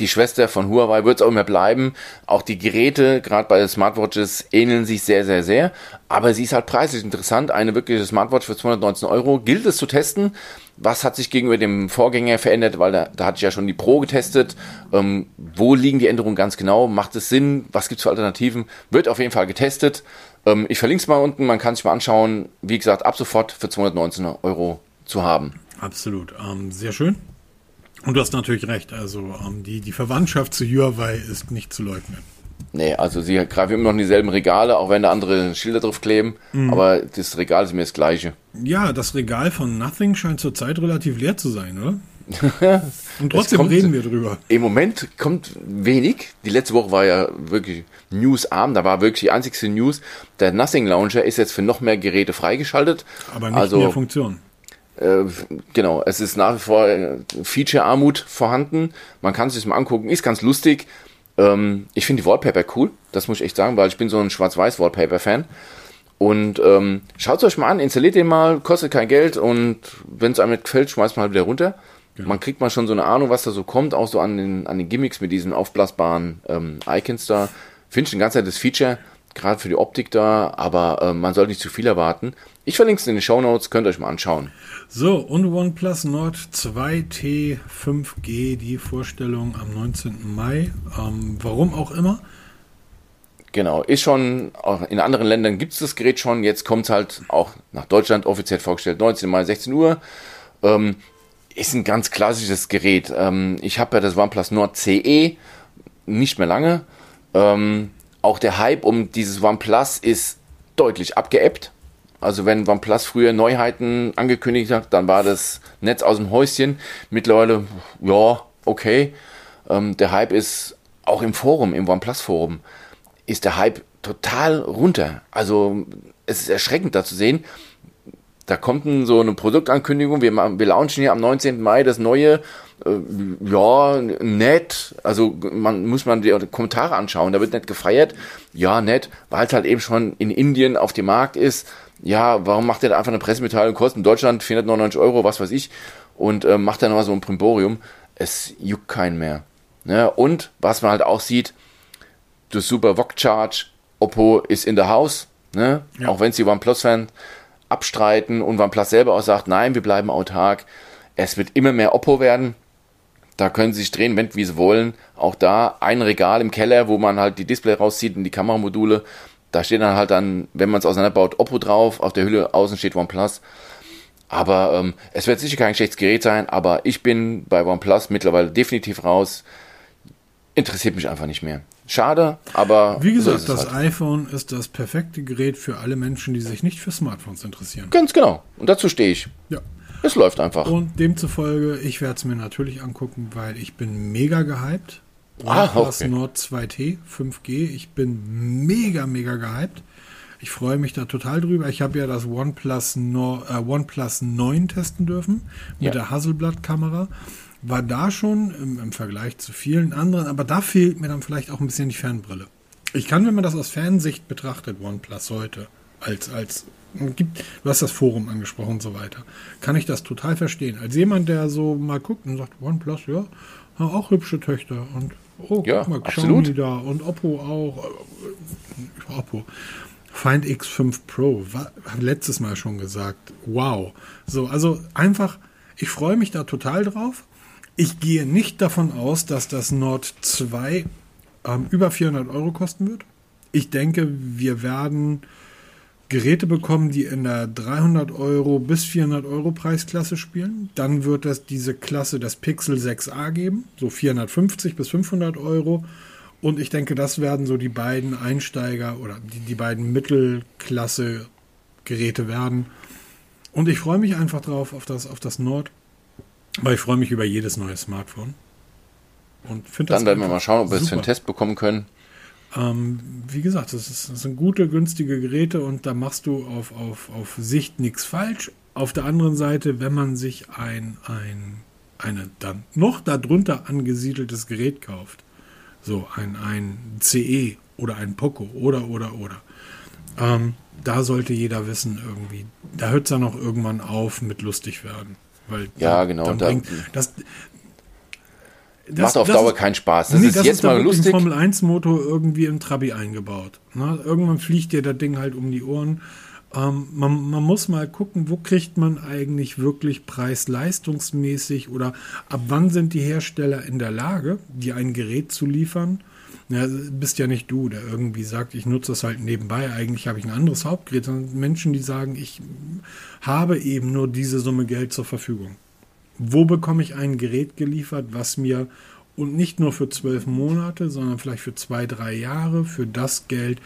die Schwester von Huawei wird es auch immer bleiben. Auch die Geräte, gerade bei den Smartwatches, ähneln sich sehr, sehr, sehr. Aber sie ist halt preislich interessant. Eine wirkliche Smartwatch für 219 Euro. Gilt es zu testen? Was hat sich gegenüber dem Vorgänger verändert? Weil da, da hatte ich ja schon die Pro getestet. Ähm, wo liegen die Änderungen ganz genau? Macht es Sinn? Was gibt es für Alternativen? Wird auf jeden Fall getestet. Ähm, ich verlinke es mal unten. Man kann sich mal anschauen. Wie gesagt, ab sofort für 219 Euro zu haben. Absolut. Ähm, sehr schön. Und du hast natürlich recht, also ähm, die, die Verwandtschaft zu Huawei ist nicht zu leugnen. Nee, also sie greifen immer noch in dieselben Regale, auch wenn da andere Schilder drauf kleben, mhm. aber das Regal ist mir das gleiche. Ja, das Regal von Nothing scheint zurzeit relativ leer zu sein, oder? <laughs> Und trotzdem kommt, reden wir drüber. Im Moment kommt wenig. Die letzte Woche war ja wirklich newsarm. Da war wirklich die einzigste News. Der Nothing Launcher ist jetzt für noch mehr Geräte freigeschaltet. Aber nicht also, mehr Funktion. Äh, genau, es ist nach wie vor äh, Feature-Armut vorhanden. Man kann es sich mal angucken, ist ganz lustig. Ähm, ich finde die Wallpaper cool, das muss ich echt sagen, weil ich bin so ein Schwarz-Weiß-Wallpaper-Fan. Und ähm, schaut es euch mal an, installiert den mal, kostet kein Geld und wenn es einem nicht gefällt, schmeißt man halt wieder runter. Genau. Man kriegt mal schon so eine Ahnung, was da so kommt, auch so an den, an den Gimmicks mit diesen aufblasbaren ähm, Icons da. Finde ich ein ganz nettes Feature, gerade für die Optik da, aber äh, man sollte nicht zu viel erwarten. Ich verlinke es in den Show Notes, könnt ihr euch mal anschauen. So, und OnePlus Nord 2T 5G, die Vorstellung am 19. Mai. Ähm, warum auch immer. Genau, ist schon, auch in anderen Ländern gibt es das Gerät schon. Jetzt kommt es halt auch nach Deutschland offiziell vorgestellt, 19. Mai, 16 Uhr. Ähm, ist ein ganz klassisches Gerät. Ähm, ich habe ja das OnePlus Nord CE nicht mehr lange. Ähm, auch der Hype um dieses OnePlus ist deutlich abgeebbt. Also wenn OnePlus früher Neuheiten angekündigt hat, dann war das Netz aus dem Häuschen. Mittlerweile, ja, okay. Ähm, der Hype ist auch im Forum, im OnePlus-Forum, ist der Hype total runter. Also es ist erschreckend da zu sehen. Da kommt so eine Produktankündigung, wir, wir launchen hier am 19. Mai das neue, äh, ja, nett, also man muss man die Kommentare anschauen, da wird nicht gefeiert, ja, nett, weil es halt eben schon in Indien auf dem Markt ist, ja, warum macht er da einfach eine Pressemitteilung, kostet in Deutschland 499 Euro, was weiß ich, und äh, macht dann nochmal so ein Primborium. Es juckt keinen mehr. Ne? Und was man halt auch sieht, das Super VOG Charge, Oppo ist in der House, ne? Ja. auch wenn sie OnePlus-Fan abstreiten und OnePlus selber auch sagt, nein, wir bleiben autark. Es wird immer mehr Oppo werden. Da können sie sich drehen, wenden, wie sie wollen. Auch da ein Regal im Keller, wo man halt die Display rauszieht und die Kameramodule. Da steht dann halt dann, wenn man es auseinanderbaut, Oppo drauf, auf der Hülle außen steht OnePlus. Aber ähm, es wird sicher kein schlechtes Gerät sein, aber ich bin bei OnePlus mittlerweile definitiv raus. Interessiert mich einfach nicht mehr. Schade, aber. Wie gesagt, so das halt. iPhone ist das perfekte Gerät für alle Menschen, die sich nicht für Smartphones interessieren. Ganz genau. Und dazu stehe ich. Ja. Es läuft einfach. Und demzufolge, ich werde es mir natürlich angucken, weil ich bin mega gehypt. Ah, okay. Nord 2T 5G. Ich bin mega, mega gehypt. Ich freue mich da total drüber. Ich habe ja das OnePlus, no, äh, OnePlus 9 testen dürfen mit ja. der Hasselblatt-Kamera. War da schon im, im, Vergleich zu vielen anderen, aber da fehlt mir dann vielleicht auch ein bisschen die Fernbrille. Ich kann, wenn man das aus Fernsicht betrachtet, OnePlus heute, als, als gibt, du hast das Forum angesprochen und so weiter, kann ich das total verstehen. Als jemand, der so mal guckt und sagt, OnePlus, ja, auch hübsche Töchter und Oh, ja, guck mal, absolut. Xiaomi da und Oppo auch. Oppo. Find X5 Pro, war, letztes Mal schon gesagt. Wow. So, also einfach, ich freue mich da total drauf. Ich gehe nicht davon aus, dass das Nord 2 ähm, über 400 Euro kosten wird. Ich denke, wir werden Geräte bekommen, die in der 300 Euro bis 400 Euro Preisklasse spielen. Dann wird es diese Klasse des Pixel 6a geben, so 450 bis 500 Euro. Und ich denke, das werden so die beiden Einsteiger oder die, die beiden Mittelklasse-Geräte werden. Und ich freue mich einfach drauf auf das, auf das Nord, weil ich freue mich über jedes neue Smartphone. Und Dann werden wir mal schauen, ob wir es für einen Test bekommen können. Ähm, wie gesagt, das, ist, das, sind gute, günstige Geräte und da machst du auf, auf, auf Sicht nichts falsch. Auf der anderen Seite, wenn man sich ein, ein eine dann noch darunter angesiedeltes Gerät kauft, so ein, ein CE oder ein Poco oder oder oder, ähm, da sollte jeder wissen irgendwie, da hört es dann auch irgendwann auf mit lustig werden. Weil ja, genau. Dann bringt, das, macht auf Dauer ist, keinen Spaß. Das nee, ist das jetzt ist mal lustig. ein Formel 1 Motor irgendwie im Trabi eingebaut. Ne? Irgendwann fliegt dir das Ding halt um die Ohren. Ähm, man, man muss mal gucken, wo kriegt man eigentlich wirklich preis-leistungsmäßig oder ab wann sind die Hersteller in der Lage, dir ein Gerät zu liefern. Ja, bist ja nicht du, der irgendwie sagt, ich nutze das halt nebenbei, eigentlich habe ich ein anderes Hauptgerät, sondern Menschen, die sagen, ich habe eben nur diese Summe Geld zur Verfügung. Wo bekomme ich ein Gerät geliefert, was mir und nicht nur für zwölf Monate, sondern vielleicht für zwei, drei Jahre für das Geld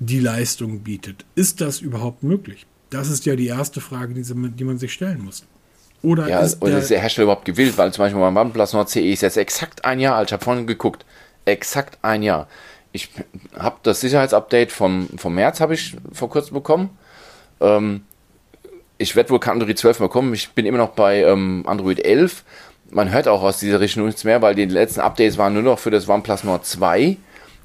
die Leistung bietet. Ist das überhaupt möglich? Das ist ja die erste Frage, die, man sich stellen muss. Oder Ja, ist oder der, ist der Hersteller überhaupt gewillt? Weil zum Beispiel mein OnePlus Nord CE ist jetzt exakt ein Jahr alt. Ich habe vorhin geguckt. Exakt ein Jahr. Ich habe das Sicherheitsupdate vom, vom März habe ich vor kurzem bekommen. Ähm, ich werde wohl kein Android 12 bekommen. Ich bin immer noch bei ähm, Android 11. Man hört auch aus dieser Richtung nichts mehr, weil die letzten Updates waren nur noch für das OnePlus Nord 2.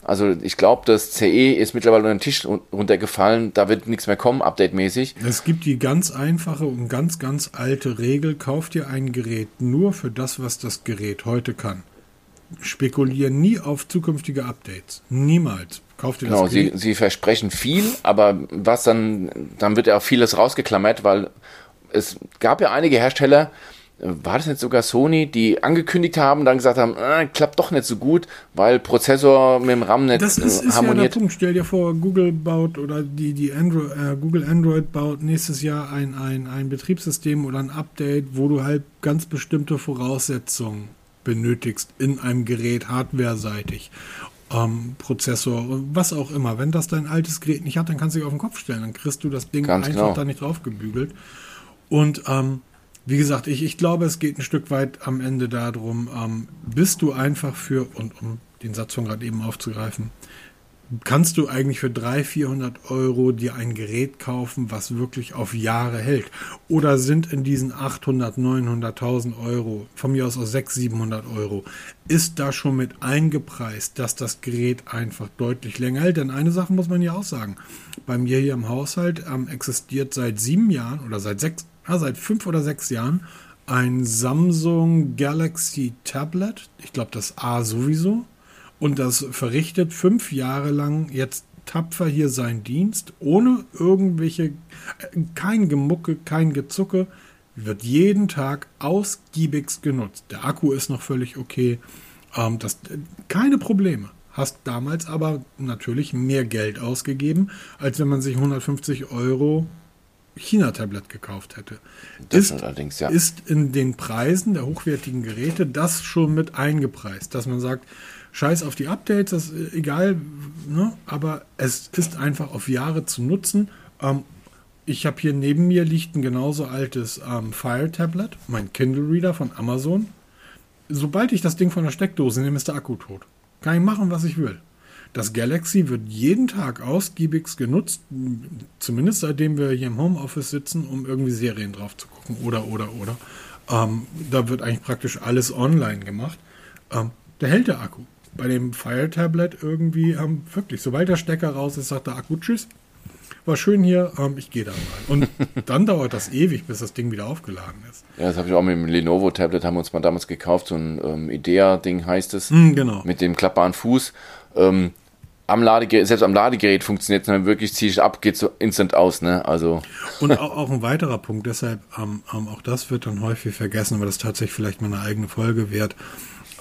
Also ich glaube, das CE ist mittlerweile unter den Tisch run- runtergefallen. Da wird nichts mehr kommen, updatemäßig. es gibt die ganz einfache und ganz, ganz alte Regel, kauf dir ein Gerät nur für das, was das Gerät heute kann. Spekulier nie auf zukünftige Updates. Niemals. Kauf dir das Genau, sie, Gerät. sie versprechen viel, aber was dann, dann wird ja auch vieles rausgeklammert, weil es gab ja einige Hersteller, war das nicht sogar Sony, die angekündigt haben, dann gesagt haben, äh, klappt doch nicht so gut, weil Prozessor mit dem RAM nicht Das ist, äh, ist ja der harmoniert. Punkt. Stell dir vor, Google baut oder die, die Android, äh, Google Android baut nächstes Jahr ein, ein, ein Betriebssystem oder ein Update, wo du halt ganz bestimmte Voraussetzungen benötigst in einem Gerät, hardwareseitig. Ähm, Prozessor, was auch immer. Wenn das dein altes Gerät nicht hat, dann kannst du dich auf den Kopf stellen. Dann kriegst du das Ding Ganz einfach genau. da nicht drauf gebügelt. Und ähm, wie gesagt, ich, ich glaube, es geht ein Stück weit am Ende darum, ähm, bist du einfach für, und um den Satz von gerade eben aufzugreifen, kannst du eigentlich für 300, 400 Euro dir ein Gerät kaufen, was wirklich auf Jahre hält? Oder sind in diesen 800, 900.000 Euro, von mir aus aus 600, 700 Euro, ist da schon mit eingepreist, dass das Gerät einfach deutlich länger hält? Denn eine Sache muss man ja auch sagen. Bei mir hier im Haushalt ähm, existiert seit sieben Jahren oder seit sechs, ah, seit fünf oder sechs Jahren ein Samsung Galaxy Tablet. Ich glaube, das A sowieso. Und das verrichtet fünf Jahre lang jetzt tapfer hier seinen Dienst, ohne irgendwelche, äh, kein Gemucke, kein Gezucke, wird jeden Tag ausgiebigst genutzt. Der Akku ist noch völlig okay, ähm, das, keine Probleme. Hast damals aber natürlich mehr Geld ausgegeben, als wenn man sich 150 Euro China-Tablet gekauft hätte. Das ist, allerdings, ja. ist in den Preisen der hochwertigen Geräte das schon mit eingepreist, dass man sagt, scheiß auf die Updates, das ist egal, ne? aber es ist einfach auf Jahre zu nutzen. Ähm, ich habe hier neben mir liegt ein genauso altes ähm, Fire Tablet, mein Kindle Reader von Amazon. Sobald ich das Ding von der Steckdose nehme, ist der Akku tot. Kann ich machen, was ich will. Das Galaxy wird jeden Tag ausgiebigst genutzt, zumindest seitdem wir hier im Homeoffice sitzen, um irgendwie Serien drauf zu gucken oder, oder, oder. Ähm, da wird eigentlich praktisch alles online gemacht. Ähm, da hält der Akku. Bei dem Fire Tablet irgendwie, ähm, wirklich, sobald der Stecker raus ist, sagt der Akku Tschüss. War schön hier, ähm, ich gehe da mal. Und <laughs> dann dauert das ewig, bis das Ding wieder aufgeladen ist. Ja, das habe ich auch mit dem Lenovo-Tablet, haben wir uns mal damals gekauft, so ein ähm, Idea-Ding heißt es, Hm, genau. mit dem klappbaren Fuß. Ähm, am Ladegerät, selbst am Ladegerät funktioniert es dann wirklich, ziehe ich ab, geht so instant aus, ne? Also, Und auch, <laughs> auch ein weiterer Punkt, deshalb, ähm, ähm, auch das wird dann häufig vergessen, aber das tatsächlich vielleicht mal eine eigene Folge wert,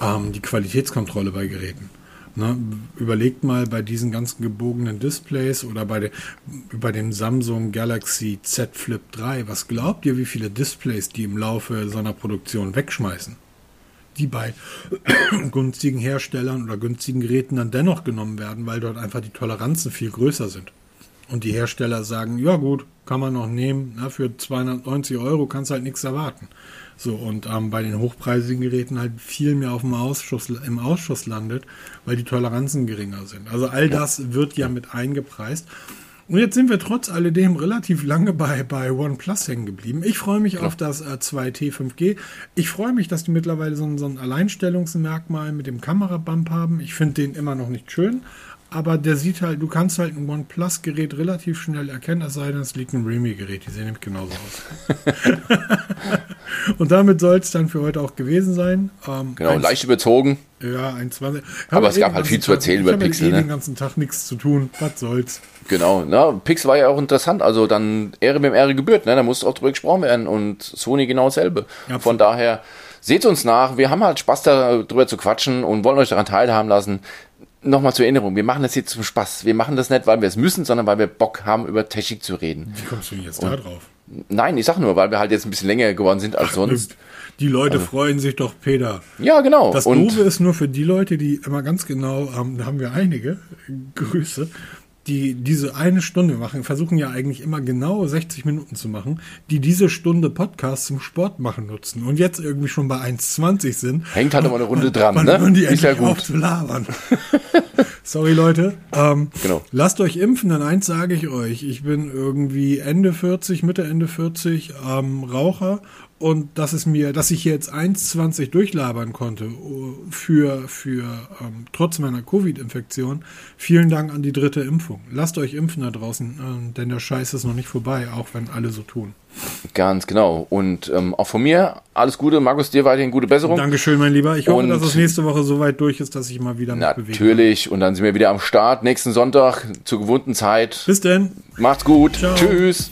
ähm, die Qualitätskontrolle bei Geräten. Ne? Überlegt mal bei diesen ganzen gebogenen Displays oder bei, de, bei dem Samsung Galaxy Z Flip 3, was glaubt ihr, wie viele Displays die im Laufe so einer Produktion wegschmeißen? Die bei <coughs> günstigen Herstellern oder günstigen Geräten dann dennoch genommen werden, weil dort einfach die Toleranzen viel größer sind. Und die Hersteller sagen, ja gut, kann man noch nehmen, na, für 290 Euro kannst halt nichts erwarten. So, und ähm, bei den hochpreisigen Geräten halt viel mehr auf dem Ausschuss, im Ausschuss landet, weil die Toleranzen geringer sind. Also all das wird ja mit eingepreist. Und jetzt sind wir trotz alledem relativ lange bei, bei OnePlus hängen geblieben. Ich freue mich auf das äh, 2T 5G. Ich freue mich, dass die mittlerweile so, so ein Alleinstellungsmerkmal mit dem Kamerabump haben. Ich finde den immer noch nicht schön, aber der sieht halt, du kannst halt ein OnePlus-Gerät relativ schnell erkennen, es sei denn, es liegt ein Realme-Gerät. Die sehen nämlich genauso aus. <laughs> Und damit soll es dann für heute auch gewesen sein. Ähm, genau, leicht überzogen. Ja, 1,20. Aber es gab halt viel zu erzählen Tag, über Pixel. Ich habe ne? den ganzen Tag nichts zu tun. Was soll's. Genau, na, Pixel war ja auch interessant. Also dann Ehre mit Ehre gebührt. Ne? Da musste auch drüber gesprochen werden. Und Sony genau dasselbe. Ja, Von daher, seht uns nach. Wir haben halt Spaß darüber zu quatschen und wollen euch daran teilhaben lassen nochmal zur Erinnerung, wir machen das jetzt zum Spaß. Wir machen das nicht, weil wir es müssen, sondern weil wir Bock haben, über Technik zu reden. Wie kommst du denn jetzt und, da drauf? Nein, ich sag nur, weil wir halt jetzt ein bisschen länger geworden sind als Ach, sonst. Die Leute also. freuen sich doch, Peter. Ja, genau. Das Doofe ist nur für die Leute, die immer ganz genau, ähm, da haben wir einige <laughs> Grüße, die diese eine Stunde machen, versuchen ja eigentlich immer genau 60 Minuten zu machen, die diese Stunde Podcast zum Sport machen nutzen und jetzt irgendwie schon bei 1,20 sind. Hängt halt immer eine Runde dran, ne? Und die ist ja gut. Zu labern. <laughs> Sorry, Leute. Ähm, genau. Lasst euch impfen, denn eins sage ich euch. Ich bin irgendwie Ende 40, Mitte, Ende 40 ähm, Raucher und dass es mir, dass ich jetzt 1,20 durchlabern konnte uh, für, für ähm, trotz meiner Covid-Infektion, vielen Dank an die dritte Impfung. Lasst euch impfen da draußen, äh, denn der Scheiß ist noch nicht vorbei, auch wenn alle so tun. Ganz genau. Und ähm, auch von mir alles Gute. Markus, dir weiterhin gute Besserung. Dankeschön, mein Lieber. Ich hoffe, und dass es nächste Woche so weit durch ist, dass ich mal wieder. Natürlich. Und dann sind wir wieder am Start nächsten Sonntag zur gewohnten Zeit. Bis denn. Macht's gut. Ciao. Tschüss.